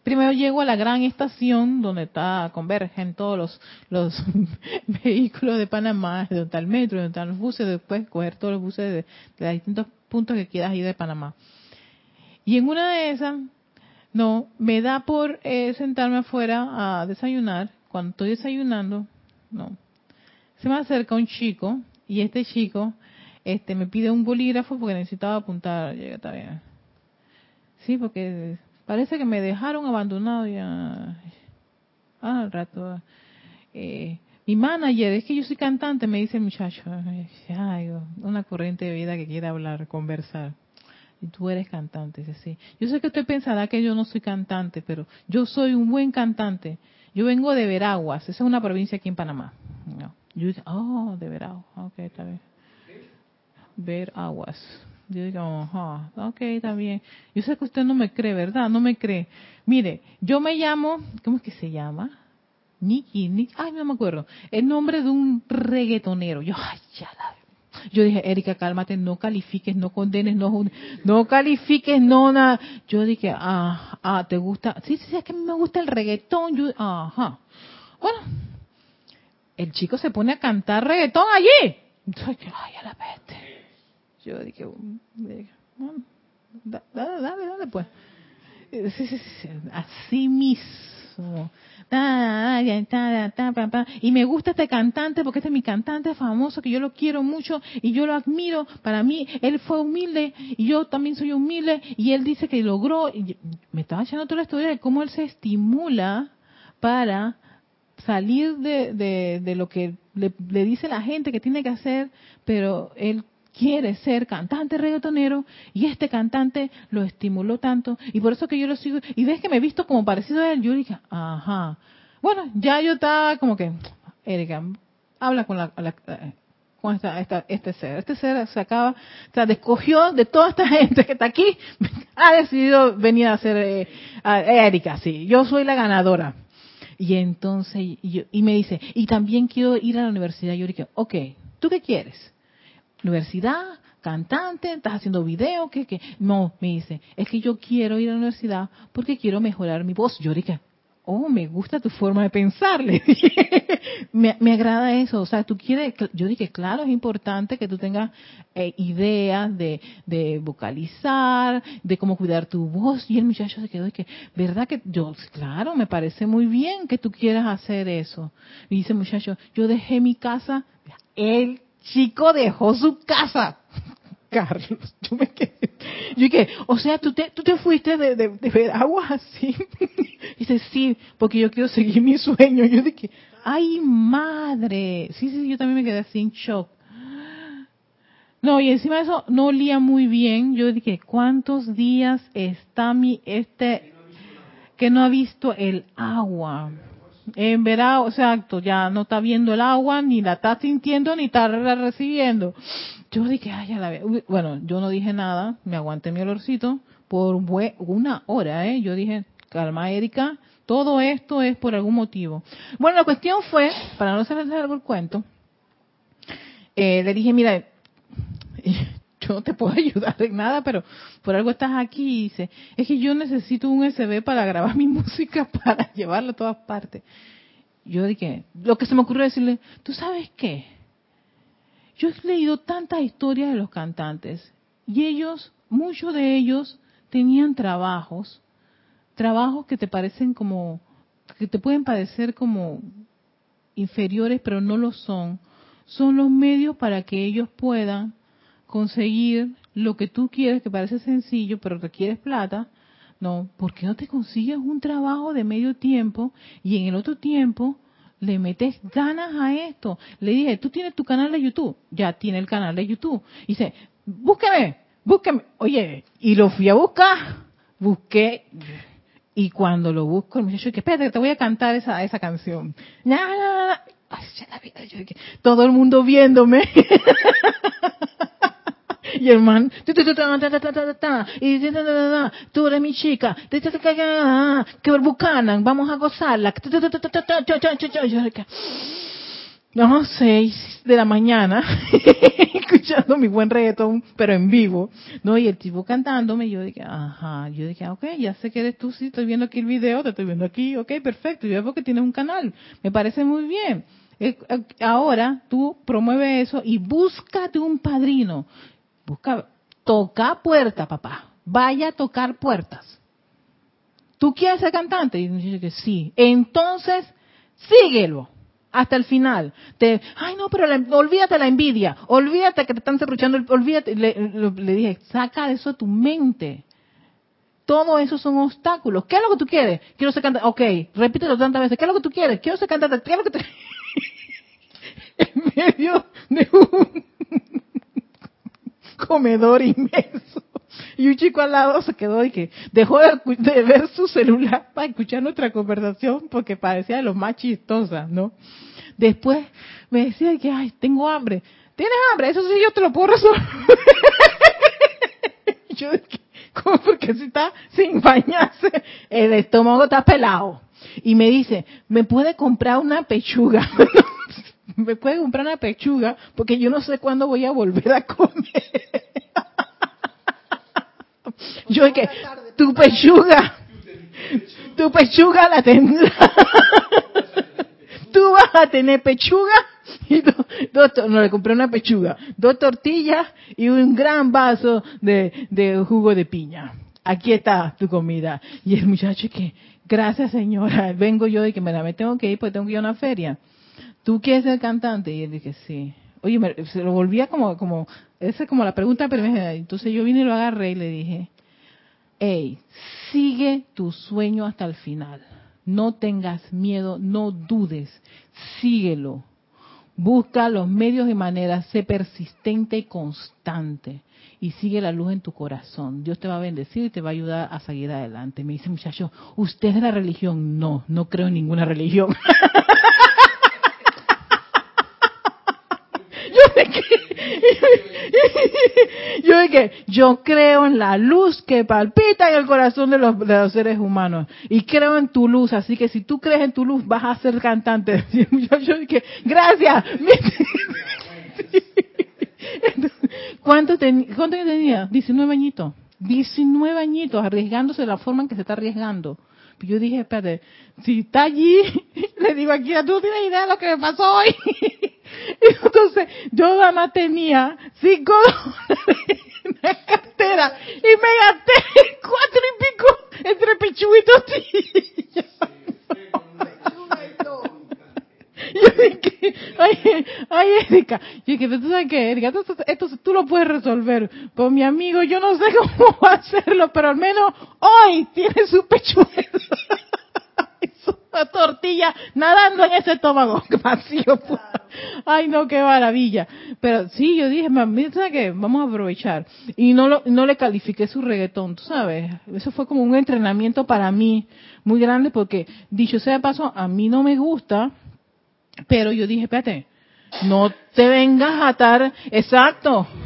Primero llego a la gran estación donde está convergen todos los, los vehículos de Panamá, donde está el metro, donde están los buses, después coger todos los buses de, los distintos puntos que quieras ir de Panamá. Y en una de esas, no, me da por eh, sentarme afuera a desayunar. Cuando estoy desayunando, no, se me acerca un chico y este chico este me pide un bolígrafo porque necesitaba apuntar. Llega, está. Sí, porque Parece que me dejaron abandonado ya. Al rato. Eh, y manager, es que yo soy cantante, me dice el muchacho. Ay, una corriente de vida que quiere hablar, conversar. Y tú eres cantante, dice sí. Yo sé que usted pensará que yo no soy cantante, pero yo soy un buen cantante. Yo vengo de Veraguas, esa es una provincia aquí en Panamá. Yo dije, oh, de Veraguas, ok, está bien. Veraguas. Yo digo, ajá, ok, está bien. Yo sé que usted no me cree, ¿verdad? No me cree. Mire, yo me llamo, ¿cómo es que se llama? Nicky, Nicky, ay, no me acuerdo. El nombre de un reggaetonero. Yo, ay, ya la yo dije, Erika, cálmate, no califiques, no condenes, no, no califiques, no nada. Yo dije, ah, ah, ¿te gusta? Sí, sí, es que me gusta el reggaetón. Yo, ajá. Bueno, el chico se pone a cantar reggaetón allí. Ay, a la peste. Yo dije, bueno, dale, dale, dale, pues. Así mismo. Y me gusta este cantante porque este es mi cantante famoso que yo lo quiero mucho y yo lo admiro. Para mí, él fue humilde y yo también soy humilde y él dice que logró. Y me estaba echando toda la historia de cómo él se estimula para salir de, de, lo que le, le dice la gente que tiene que hacer, pero él quiere ser cantante reggaetonero y este cantante lo estimuló tanto. Y por eso que yo lo sigo. Y ves que me he visto como parecido a él. Yo dije ajá bueno ya yo estaba como que Erika habla con la, con esta, esta, este ser. Este ser se acaba o sea escogió de toda esta gente que está aquí ha decidido venir a ser eh, Erika sí yo soy la ganadora. Y entonces y, y me dice y también quiero ir a la universidad yo dije ok tú qué quieres universidad, cantante, estás haciendo video, que, que, no, me dice, es que yo quiero ir a la universidad porque quiero mejorar mi voz. Yo dije, oh, me gusta tu forma de pensar, me, me, agrada eso, o sea, tú quieres, yo dije, claro, es importante que tú tengas eh, ideas de, de vocalizar, de cómo cuidar tu voz, y el muchacho se quedó y que, ¿verdad que yo, claro, me parece muy bien que tú quieras hacer eso? Y dice muchacho, yo dejé mi casa, él chico dejó su casa. Carlos, yo me quedé, yo dije, o sea, tú te, tú te fuiste de, de, de ver agua así. dice, sí, porque yo quiero seguir mi sueño. Yo dije, ay madre. Sí, sí, yo también me quedé así en shock. No, y encima de eso no olía muy bien. Yo dije, ¿cuántos días está mi, este, que no ha visto el agua? En verano, exacto, ya no está viendo el agua, ni la está sintiendo, ni está recibiendo. Yo dije, ay, ya la veo. Bueno, yo no dije nada, me aguanté mi olorcito por una hora, ¿eh? Yo dije, calma, Erika, todo esto es por algún motivo. Bueno, la cuestión fue, para no hacerles algo el cuento, eh, le dije, mira, no te puedo ayudar en nada, pero por algo estás aquí y dice, es que yo necesito un USB para grabar mi música para llevarla a todas partes. Yo dije, lo que se me ocurrió decirle, ¿tú sabes qué? Yo he leído tantas historias de los cantantes y ellos, muchos de ellos tenían trabajos, trabajos que te parecen como, que te pueden parecer como inferiores, pero no lo son. Son los medios para que ellos puedan conseguir lo que tú quieres, que parece sencillo, pero requieres plata, no, ¿por qué no te consigues un trabajo de medio tiempo y en el otro tiempo le metes ganas a esto? Le dije, tú tienes tu canal de YouTube, ya tiene el canal de YouTube. Y dice, búsqueme, búsqueme. Oye, y lo fui a buscar, busqué, y cuando lo busco, el muchacho dice, espérate, te voy a cantar esa, esa canción. Todo el mundo viéndome. Y el man, y tú eres mi chica, que bucanan, vamos a gozarla. No, seis de la mañana, escuchando mi buen reggaetón, pero en vivo, ¿no? Y el tipo cantándome, yo dije, ajá, yo dije, ok, ya sé que eres tú, sí, estoy viendo aquí el video, te estoy viendo aquí, ok, perfecto, yo veo que tienes un canal, me parece muy bien. Ahora tú promueve eso y búscate un padrino. Busca, toca puerta, papá. Vaya a tocar puertas. ¿Tú quieres ser cantante? Y dice que sí. Entonces, síguelo hasta el final. Te, ay no, pero olvídate la envidia, olvídate que te están cerruchando, olvídate. Le, dije, saca eso de tu mente. Todo eso son obstáculos. ¿Qué es lo que tú quieres? Quiero ser cantante. Ok, repítelo tantas veces. ¿Qué es lo que tú quieres? Quiero ser cantante. ¿Qué es lo que en medio de un comedor inmenso. Y un chico al lado se quedó y que dejó de, ver su celular para escuchar nuestra conversación porque parecía de los más chistosas, ¿no? Después me decía que, ay, tengo hambre. ¿Tienes hambre? Eso sí yo te lo puedo resolver. yo dije, ¿cómo? Porque si está sin bañarse, el estómago está pelado. Y me dice, ¿me puede comprar una pechuga? ¿Me puede comprar una pechuga? Porque yo no sé cuándo voy a volver a comer. yo dije, tu pechuga, tu pechuga la tendrá. Tú vas a tener pechuga y no le compré una pechuga, dos tortillas y un gran vaso de, de jugo de piña. Aquí está tu comida. Y el muchacho que, gracias señora, vengo yo y que me la me tengo que ir porque tengo que ir a una feria. ¿Tú quieres ser cantante? Y él dije, sí. Oye, se lo volvía como, como, esa es como la pregunta primera. Entonces yo vine y lo agarré y le dije, hey, sigue tu sueño hasta el final. No tengas miedo, no dudes, síguelo. Busca los medios y maneras, sé persistente y constante y sigue la luz en tu corazón. Dios te va a bendecir y te va a ayudar a seguir adelante. Me dice muchacho, ¿usted es de la religión? No, no creo en ninguna religión. yo dije, yo creo en la luz que palpita en el corazón de los, seres humanos y creo en tu luz, así que si tú crees en tu luz vas a ser cantante. Yo, dije, gracias. ¿Cuánto, ¿Cuánto tenía? 19 añitos. 19 añitos arriesgándose de la forma en que se está arriesgando. Yo dije, espérate, si está allí, le digo aquí, tú tienes idea de lo que me pasó hoy. Entonces, yo nada más tenía cinco dólares en la cartera y me gasté cuatro y pico entre pechuguitos y Yo dije, ay, ay, Erika, yo dije, tú sabes qué, Erika, esto, esto, tú lo puedes resolver. Pues mi amigo, yo no sé cómo hacerlo, pero al menos hoy tiene su pechuguito una tortilla nadando en ese estómago vacío. Ay, no, qué maravilla. Pero sí, yo dije, ¿sabes qué? Vamos a aprovechar. Y no, lo, no le califiqué su reggaetón, tú sabes. Eso fue como un entrenamiento para mí muy grande porque, dicho sea de paso, a mí no me gusta, pero yo dije, espérate, no te vengas a atar, exacto.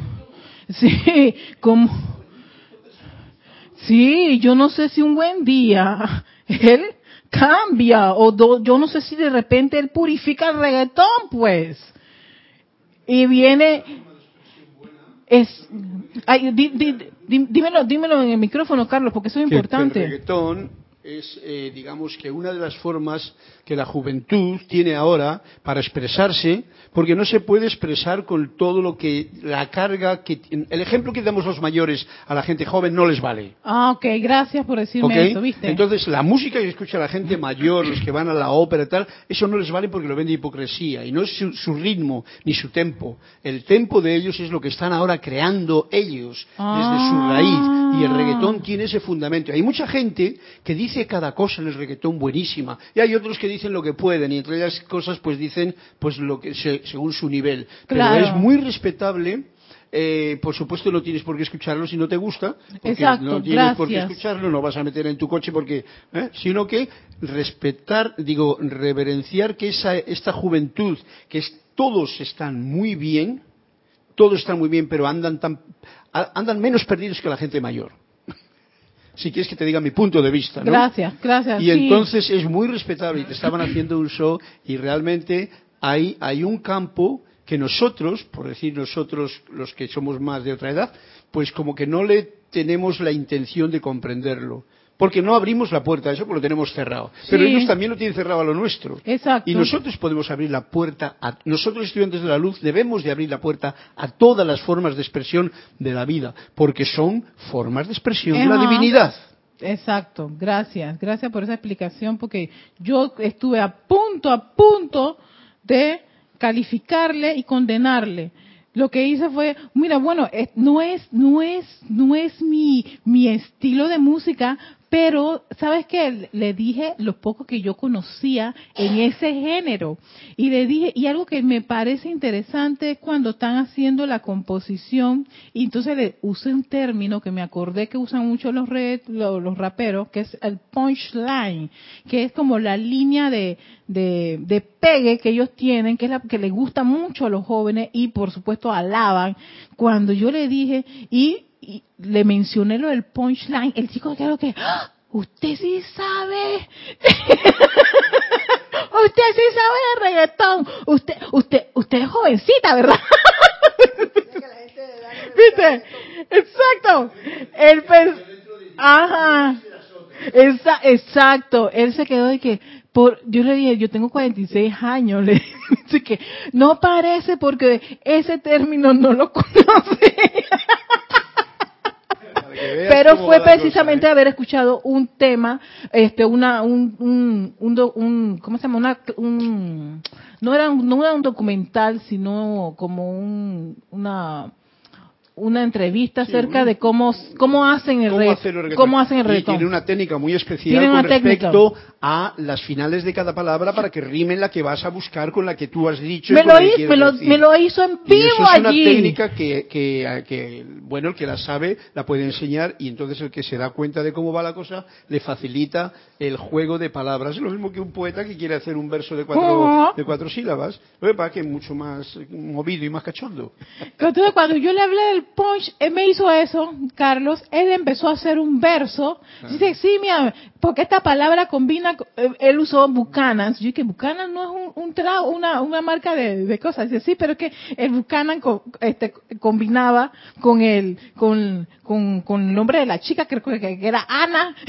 Sí, como, sí, yo no sé si un buen día él cambia o yo no sé si de repente él purifica el reggaetón pues. Y viene es dímelo dímelo en el micrófono Carlos porque eso es importante el reggaetón es eh, digamos que una de las formas que la juventud tiene ahora para expresarse, porque no se puede expresar con todo lo que la carga que el ejemplo que damos los mayores a la gente joven no les vale. Ah, ok, gracias por decirme eso, ¿viste? Entonces, la música que escucha la gente mayor, los que van a la ópera y tal, eso no les vale porque lo ven de hipocresía y no es su, ritmo ni su tempo. El tempo de ellos es lo que están ahora creando ellos desde su raíz y el reggaetón tiene ese fundamento. Hay mucha gente que dice cada cosa en el reggaetón buenísima y hay otros que dicen lo que pueden y entre ellas cosas pues dicen pues lo que según su nivel. Pero es muy respetable. Eh, por supuesto no tienes por qué escucharlo si no te gusta, porque no tienes por qué escucharlo, no vas a meter en tu coche porque, ¿eh? sino que respetar, digo, reverenciar que esa, esta juventud, que es, todos están muy bien, todos están muy bien, pero andan tan, andan menos perdidos que la gente mayor si quieres que te diga mi punto de vista. ¿no? Gracias, gracias. Y entonces es muy respetable y te estaban haciendo un show y realmente hay, hay un campo que nosotros, por decir nosotros los que somos más de otra edad, pues como que no le tenemos la intención de comprenderlo porque no abrimos la puerta a eso porque lo tenemos cerrado. Pero ellos también lo tienen cerrado a lo nuestro. Exacto. Y nosotros podemos abrir la puerta, a, nosotros estudiantes de la luz debemos de abrir la puerta a todas las formas de expresión de la vida, porque son formas de expresión de la divinidad. Exacto, gracias, gracias por esa explicación, porque yo estuve a punto, a punto de calificarle y condenarle lo que hice fue, mira, bueno, no es, no es, no es mi, mi estilo de música, pero, ¿sabes qué? Le dije lo poco que yo conocía en ese género. Y le dije, y algo que me parece interesante es cuando están haciendo la composición, y entonces le usé un término que me acordé que usan mucho los, los, raperos, que es el punchline, que es como la línea de, de, de pegue que ellos tienen, que es la que les gusta mucho a los jóvenes y por supuesto alaban. Cuando yo le dije, y y le mencioné lo del punchline, el chico creo que, ¡Ah! usted sí sabe, usted sí sabe de reggaetón, usted, usted, usted es jovencita, ¿verdad? ¿Viste? Exacto. El Ajá. exacto. Él se quedó de que, por, yo le dije, yo tengo 46 años, le dije que no parece porque ese término no lo conoce. Pero fue precisamente ¿eh? haber escuchado un tema, este, una, un, un, un, ¿cómo se llama? Una, un, no era un, no era un documental, sino como un, una, una entrevista acerca de cómo cómo hacen el, reggaetón. cómo hacen el reggaetón. Y tiene una técnica muy especial con respecto a las finales de cada palabra para que rimen la que vas a buscar con la que tú has dicho. Me, lo, hizo, me, lo, me lo, hizo en vivo y eso es una técnica que, que, que, bueno, el que la sabe la puede enseñar y entonces el que se da cuenta de cómo va la cosa le facilita el juego de palabras. Es lo mismo que un poeta que quiere hacer un verso de cuatro, de cuatro sílabas. Lo que pasa que es mucho más movido y más cachondo. cuando yo le hablé del Punch, él me hizo eso, Carlos, él empezó a hacer un verso. Ah. Dice, sí, mira, porque esta palabra combina, eh, él usó Buchanan. Yo dije, Buchanan no es un, trago, una, una marca de, cosas. Dice, sí, pero es que el Buchanan este, combinaba con el, con, con, con, el nombre de la chica, creo que, que era Ana.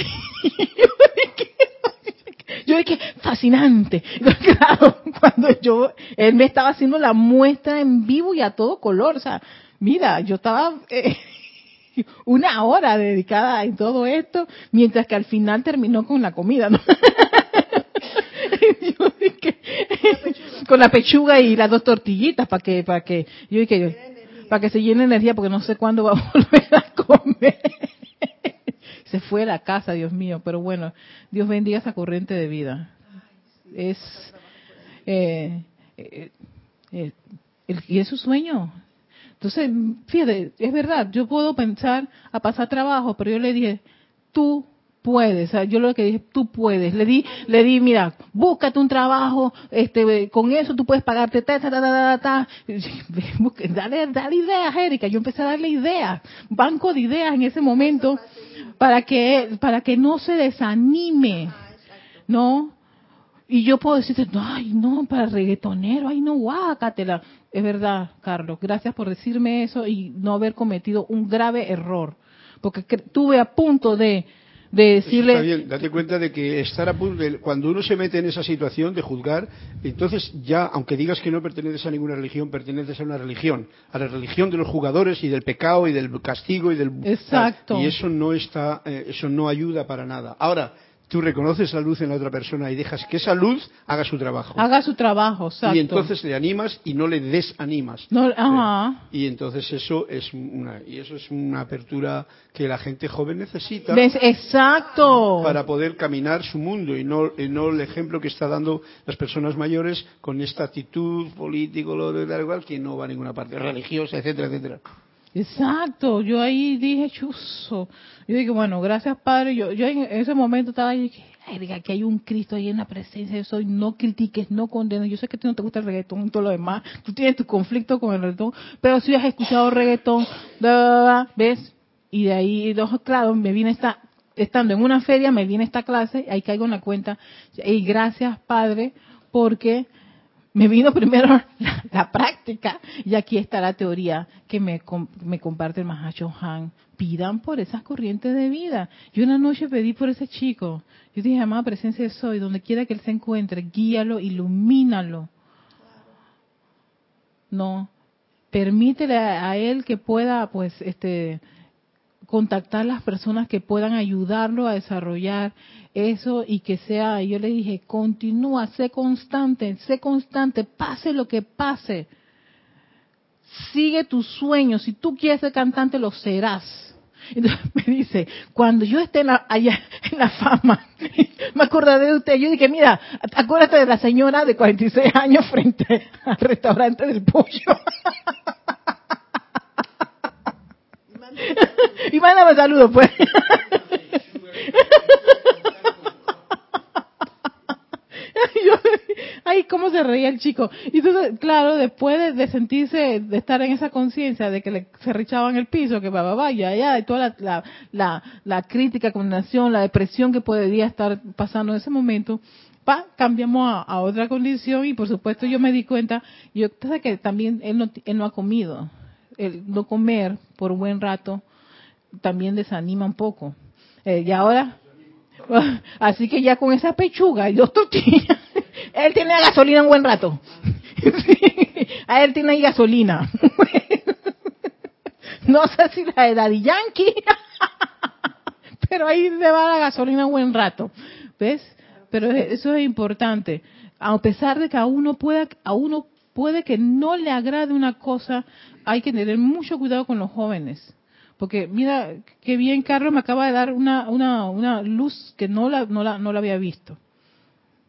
Yo dije, fascinante. Claro, cuando yo, él me estaba haciendo la muestra en vivo y a todo color, o sea, mira, yo estaba eh, una hora dedicada en todo esto, mientras que al final terminó con la comida, ¿no? con la pechuga y las dos tortillitas para que, para que, yo dije, para que se llene energía porque no sé cuándo va a volver a comer. se fue a la casa, Dios mío, pero bueno, Dios bendiga esa corriente de vida. Es, eh, eh, eh y es su sueño, entonces, fíjate, es verdad, yo puedo pensar a pasar trabajo, pero yo le dije, tú puedes, yo lo que dije, tú puedes, le di, le di, mira, búscate un trabajo, este, con eso tú puedes pagarte, ta, ta, ta, ta, ta, dale, dale ideas, Erika, yo empecé a darle ideas, banco de ideas en ese momento, para que, para que no se desanime, ¿no? Y yo puedo decirte, ay, no, para reggaetonero, ay, no, guácatela. Es verdad, Carlos, gracias por decirme eso y no haber cometido un grave error. Porque tuve a punto de, de decirle... Está bien, date cuenta de que estar a punto, de, cuando uno se mete en esa situación de juzgar, entonces ya, aunque digas que no perteneces a ninguna religión, perteneces a una religión, a la religión de los jugadores y del pecado y del castigo y del... Exacto. Y eso no está, eh, eso no ayuda para nada. Ahora, tú reconoces la luz en la otra persona y dejas que esa luz haga su trabajo. Haga su trabajo, exacto. Y entonces le animas y no le desanimas. No, ajá. Y entonces eso es una y eso es una apertura que la gente joven necesita. Exacto. Para poder caminar su mundo y no, no el ejemplo que está dando las personas mayores con esta actitud político lo de igual que no va a ninguna parte religiosa, etcétera, etcétera. Exacto, yo ahí dije, chuzo. Yo dije, bueno, gracias Padre. Yo, yo en ese momento estaba ahí, diga que hay un Cristo ahí en la presencia de soy, no critiques, no condenes. Yo sé que a ti no te gusta el reggaetón y todo lo demás, tú tienes tu conflicto con el reggaetón, pero si has escuchado reggaetón, ¿ves? Y de ahí, claro, me viene esta, estando en una feria, me viene esta clase, ahí caigo en la cuenta, y gracias Padre, porque me vino primero la, práctica y aquí está la teoría que me, me comparte el Mahacho Han. Pidan por esas corrientes de vida. Yo una noche pedí por ese chico. Yo dije, amada presencia de soy, donde quiera que él se encuentre, guíalo, ilumínalo. No, permítele a él que pueda, pues, este, contactar las personas que puedan ayudarlo a desarrollar eso y que sea, yo le dije, continúa, sé constante, sé constante, pase lo que pase. Sigue tus sueños, si tú quieres ser cantante, lo serás. Entonces me dice, cuando yo esté allá en la fama, me acordaré de usted. Yo dije, mira, acuérdate de la señora de 46 años frente al restaurante del pollo. y mándame saludos, pues. ay, cómo se reía el chico. Y entonces, claro, después de, sentirse, de estar en esa conciencia de que le, se richaban el piso, que va, va, vaya, ya, y toda la, la, la, crítica, condenación, la depresión que podría estar pasando en ese momento, pa, cambiamos a, otra condición y por supuesto yo me di cuenta, yo que también él no, él no ha comido. El no comer por un buen rato también desanima un poco. Eh, y ahora, así que ya con esa pechuga y dos tortillas, él tiene gasolina un buen rato. A él tiene ahí gasolina. No sé si la de Daddy Yankee, pero ahí le va la gasolina un buen rato. ¿Ves? Pero eso es importante. A pesar de que a uno pueda, a uno puede que no le agrade una cosa, hay que tener mucho cuidado con los jóvenes. Porque mira, qué bien Carlos me acaba de dar una, una, una luz que no la, no la, no la había visto.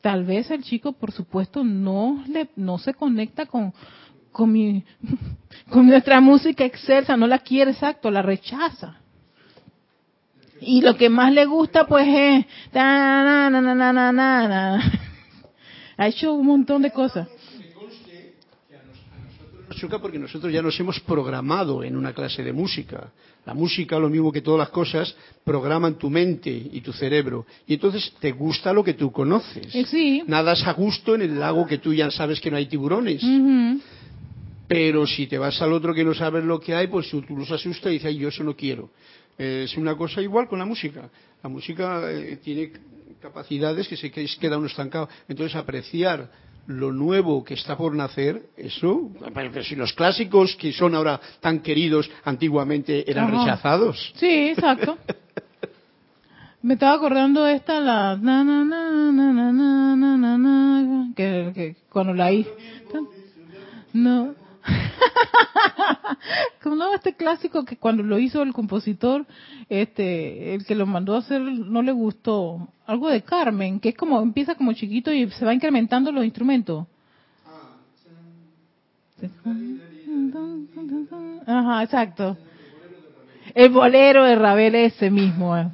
Tal vez el chico, por supuesto, no le, no se conecta con, con mi, con nuestra música excelsa, no la quiere exacto, la rechaza. Y lo que más le gusta, pues, es, ha hecho un montón de cosas porque nosotros ya nos hemos programado en una clase de música. La música, lo mismo que todas las cosas, programan tu mente y tu cerebro. Y entonces te gusta lo que tú conoces. Eh, sí. Nadas a gusto en el lago que tú ya sabes que no hay tiburones. Pero si te vas al otro que no sabes lo que hay, pues tú los asusta y dices, yo eso no quiero. es una cosa igual con la música. La música eh, tiene capacidades que se queda uno estancado. Entonces apreciar lo nuevo que está por nacer, eso, si los clásicos que son ahora tan queridos antiguamente eran rechazados. Sí, exacto. Me estaba acordando de esta, la na, na, na, na, na, na, na, que, que cuando la hice. No. Como este clásico que cuando lo hizo el compositor, este, el que lo mandó a hacer no le gustó. Algo de Carmen, que es como, empieza como chiquito y se va incrementando los instrumentos. Ajá, exacto. El bolero de Ravel ese mismo. Eh.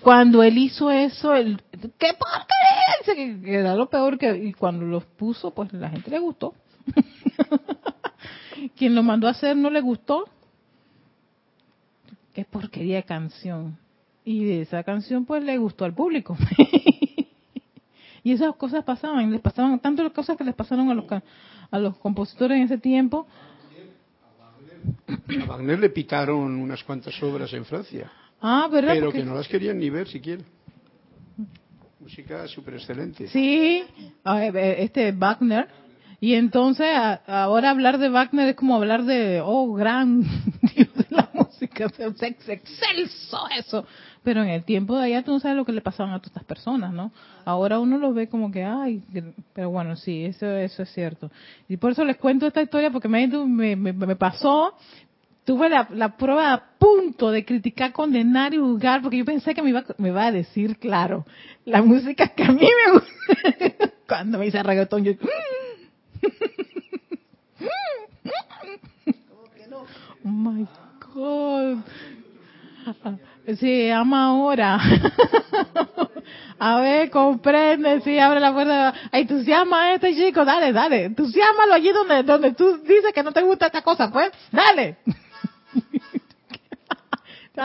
Cuando él hizo eso, el, ¡qué porquería! Que era lo peor que, y cuando los puso, pues la gente le gustó. Quien lo mandó a hacer no le gustó. Qué porquería de canción. Y de esa canción pues le gustó al público. y esas cosas pasaban, les pasaban tanto las cosas que les pasaron a los a los compositores en ese tiempo. A Wagner le pitaron unas cuantas obras en Francia. Ah, ¿verdad? Pero que no las querían ni ver siquiera. Música súper excelente. Sí, este Wagner y entonces ahora hablar de Wagner es como hablar de, oh, gran Dios de la música, es excelso eso. Pero en el tiempo de allá tú no sabes lo que le pasaban a todas estas personas, ¿no? Ahora uno lo ve como que, ay, pero bueno, sí, eso, eso es cierto. Y por eso les cuento esta historia porque me, me, me pasó, tuve la, la, prueba a punto de criticar, condenar y juzgar, porque yo pensé que me iba, me iba a decir, claro, la música que a mí me gusta. Cuando me hice reggaetón, yo, Oh my God. Sí, ama ahora. A ver, comprende, sí, abre la puerta. Entusiasma a este chico, dale, dale. Entusiasmalo allí donde, donde tú dices que no te gusta esta cosa, pues, dale.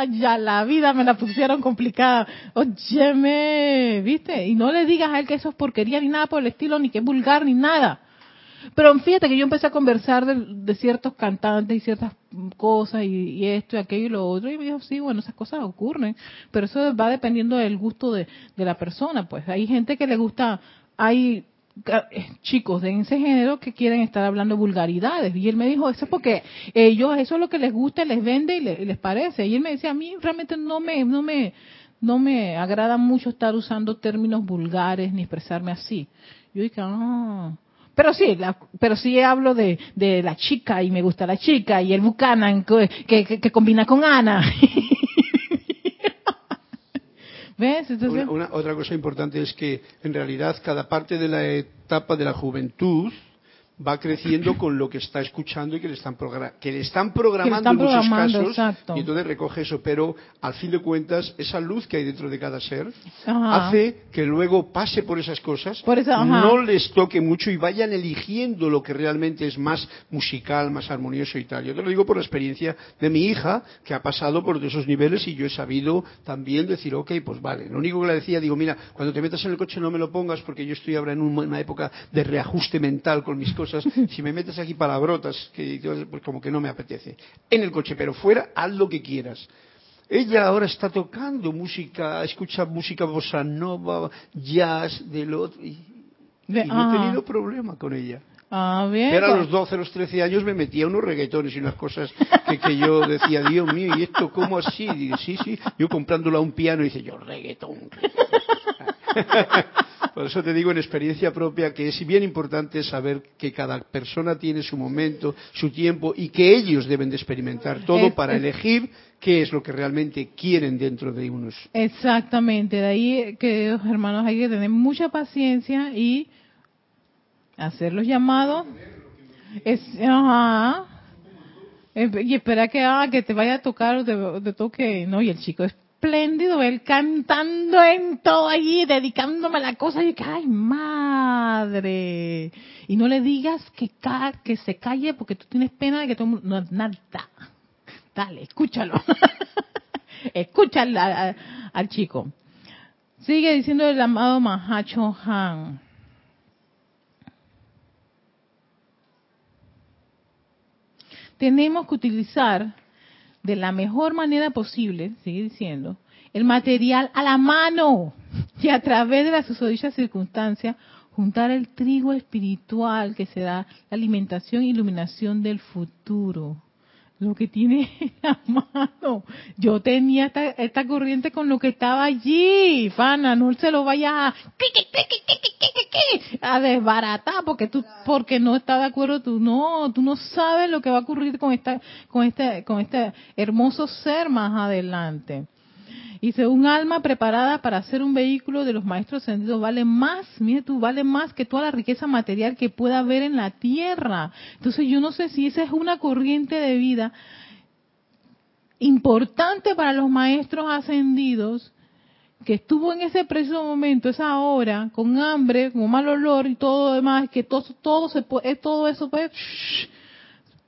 ya la vida me la pusieron complicada. Óyeme, ¿viste? Y no le digas a él que eso es porquería ni nada por el estilo, ni que es vulgar ni nada. Pero fíjate que yo empecé a conversar de, ciertos cantantes y ciertas cosas y, esto y aquello y lo otro y me dijo, sí, bueno, esas cosas ocurren, pero eso va dependiendo del gusto de, la persona, pues. Hay gente que le gusta, hay eh, chicos de ese género que quieren estar hablando vulgaridades y él me dijo eso es porque ellos eso es lo que les gusta les vende y, les parece y él me decía a mí realmente no me no me no me agrada mucho estar usando términos vulgares ni expresarme así yo dije ah Pero sí, pero sí hablo de, de la chica y me gusta la chica y el Buchanan que, que, combina con Ana. ¿Ves? otra cosa importante es que en realidad cada parte de la etapa de la juventud va creciendo con lo que está escuchando y que le están, que le están programando en muchos casos y entonces recoge eso. Pero al fin de cuentas esa luz que hay dentro de cada ser hace que luego pase por esas cosas no les toque mucho y vayan eligiendo lo que realmente es más musical más armonioso y tal. Yo te lo digo por la experiencia de mi hija que ha pasado por esos niveles y yo he sabido también decir ok pues vale. Lo único que le decía digo mira cuando te metas en el coche no me lo pongas porque yo estoy ahora en una época de reajuste mental con mis cosas si me metes aquí palabrotas, que pues como que no me apetece. En el coche, pero fuera, haz lo que quieras. Ella ahora está tocando música, escucha música bossa nova, jazz, del otro, y, no he tenido problema con ella. Ah, bien. Pero a los 12, los 13 años me metía unos reggaetones y unas cosas que, que yo decía, Dios mío, ¿y esto cómo así? Y sí, sí, yo comprándolo a un piano y dice, yo reggaetón. Por eso te digo en experiencia propia que es bien importante saber que cada persona tiene su momento, su tiempo y que ellos deben de experimentar todo para elegir qué es lo que realmente quieren dentro de unos. Exactamente, de ahí que hermanos hay que tener mucha paciencia y hacer los llamados. Es, ajá, y espera que, ah, que te vaya a tocar o te, toque, no, y el chico es espléndido, él cantando en todo allí, dedicándome a la cosa, y que, ay, madre. Y no le digas que, que se calle porque tú tienes pena de que todo no, nada. Dale, escúchalo. Escúchalo al, chico. Sigue diciendo el amado Mahacho Han. Tenemos que utilizar de la mejor manera posible, sigue diciendo, el material a la mano y a través de la susodicha circunstancia juntar el trigo espiritual que será la alimentación e iluminación del futuro. Lo que tiene en la mano. Yo tenía esta, esta corriente con lo que estaba allí. Fana, no se lo vaya a a desbaratar porque tú porque no está de acuerdo tú no tú no sabes lo que va a ocurrir con esta con este con este hermoso ser más adelante Dice, un alma preparada para ser un vehículo de los maestros ascendidos vale más, mire tú, vale más que toda la riqueza material que pueda haber en la tierra. Entonces yo no sé si esa es una corriente de vida importante para los maestros ascendidos que estuvo en ese preciso momento, esa hora, con hambre, con mal olor y todo lo demás, que todo, todo se puede, todo eso puede,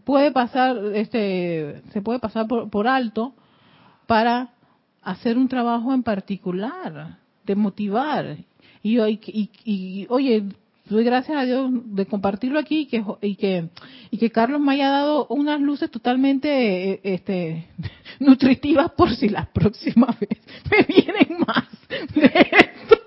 puede pasar, este, se puede pasar por, por alto para hacer un trabajo en particular, de motivar. Y, y, y, oye, doy gracias a Dios de compartirlo aquí y que, y que, y que Carlos me haya dado unas luces totalmente eh, este, nutritivas por si la próxima vez me vienen más de esto.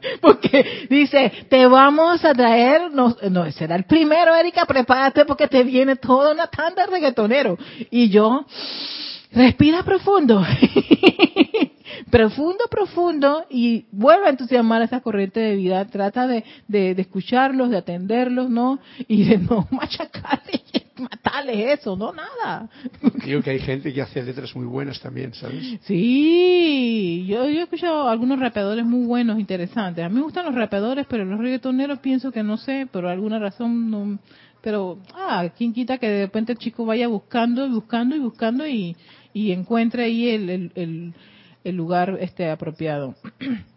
Porque dice, te vamos a traer, no, no será el primero, Erika, prepárate porque te viene toda una tanda de reggaetonero. Y yo, respira profundo. profundo, profundo y vuelve a entusiasmar a esa corriente de vida. Trata de, de, escucharlos, de atenderlos, ¿no? Y de no machacarles, matarles eso, no nada. Digo que hay gente que hace letras muy buenas también, ¿sabes? Sí, yo, yo he escuchado algunos rapeadores muy buenos, interesantes. A mí me gustan los rapeadores, pero los reggaetoneros pienso que no sé, por alguna razón no. Pero, ah, quién quita que de repente el chico vaya buscando, buscando y buscando y, y encuentre ahí el, lugar este apropiado.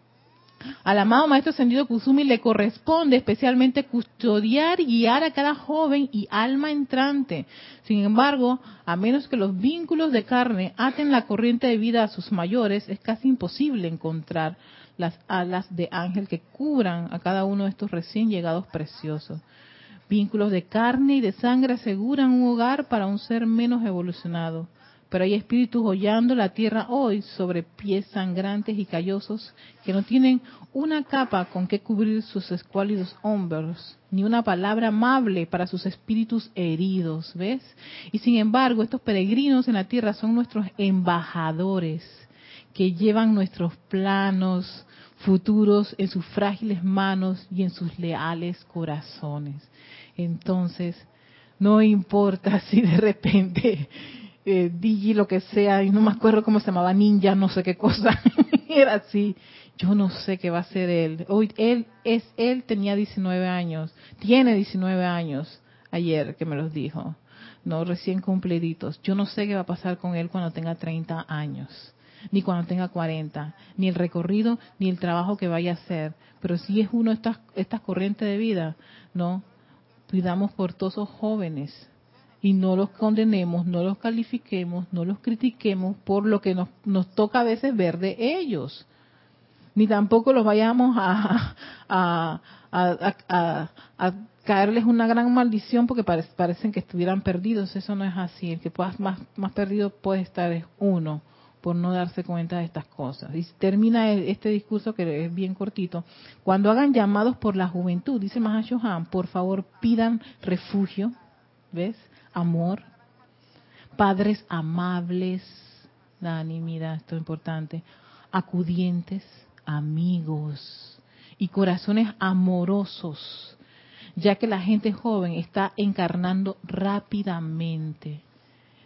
Al amado Maestro Ascendido Kusumi le corresponde especialmente custodiar y guiar a cada joven y alma entrante. Sin embargo, a menos que los vínculos de carne aten la corriente de vida a sus mayores, es casi imposible encontrar las alas de ángel que cubran a cada uno de estos recién llegados preciosos. Vínculos de carne y de sangre aseguran un hogar para un ser menos evolucionado pero hay espíritus hollando la tierra hoy sobre pies sangrantes y callosos que no tienen una capa con que cubrir sus escuálidos hombros, ni una palabra amable para sus espíritus heridos, ¿ves? Y sin embargo, estos peregrinos en la tierra son nuestros embajadores que llevan nuestros planos, futuros en sus frágiles manos y en sus leales corazones. Entonces, no importa si de repente eh, Digi, lo que sea, y no me acuerdo cómo se llamaba, Ninja, no sé qué cosa, era así. Yo no sé qué va a ser él. Hoy él es él tenía 19 años, tiene 19 años ayer que me los dijo. No, recién cumpliditos. Yo no sé qué va a pasar con él cuando tenga 30 años ni cuando tenga 40, ni el recorrido, ni el trabajo que vaya a hacer. Pero si es uno estas, estas corrientes de vida, ¿no? Cuidamos por todos esos jóvenes y no los condenemos, no los califiquemos, no los critiquemos por lo que nos, nos toca a veces ver de ellos. Ni tampoco los vayamos a, a, a, a caerles una gran maldición porque parecen que estuvieran perdidos. Eso no es así. El que más, más perdido puede estar es uno por no darse cuenta de estas cosas. Y termina este discurso que es bien cortito. Cuando hagan llamados por la juventud, dice Mahashohan, por favor pidan refugio, ¿ves? Amor, padres amables, Dani, mira, esto es importante, acudientes, amigos y corazones amorosos, ya que la gente joven está encarnando rápidamente.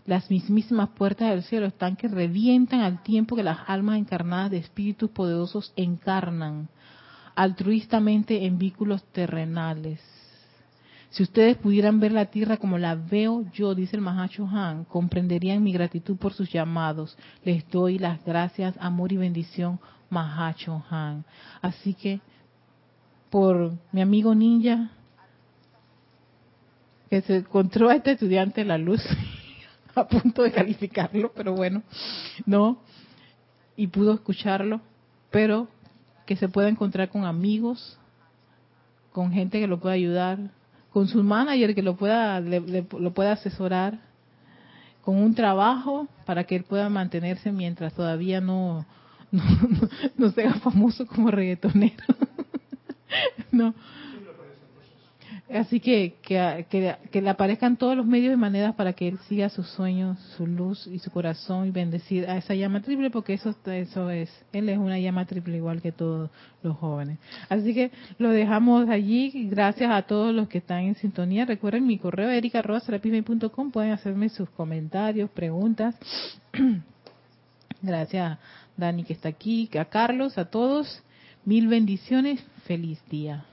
Las mismísimas puertas del cielo están que revientan al tiempo que las almas encarnadas de espíritus poderosos encarnan altruistamente en vínculos terrenales. Si ustedes pudieran ver la tierra como la veo yo, dice el Mahacho Han, comprenderían mi gratitud por sus llamados. Les doy las gracias, amor y bendición, Mahacho Han. Así que, por mi amigo ninja, que se encontró a este estudiante la luz a punto de calificarlo, pero bueno, no. Y pudo escucharlo, pero que se pueda encontrar con amigos, con gente que lo pueda ayudar, con su manager que lo pueda, lo pueda asesorar, con un trabajo para que él pueda mantenerse mientras todavía no, no, no, no sea famoso como reggaetonero. no, Así que, que, le aparezcan todos los medios y maneras para que él siga sus sueños, su luz y su corazón y bendecir a esa llama triple, porque eso, eso es, él es una llama triple igual que todos los jóvenes. Así que lo dejamos allí. Gracias a todos los que están en sintonía. Recuerden mi correo erica.com, pueden hacerme sus comentarios, preguntas. Gracias a Dani que está aquí, a Carlos, a todos. Mil bendiciones. Feliz día.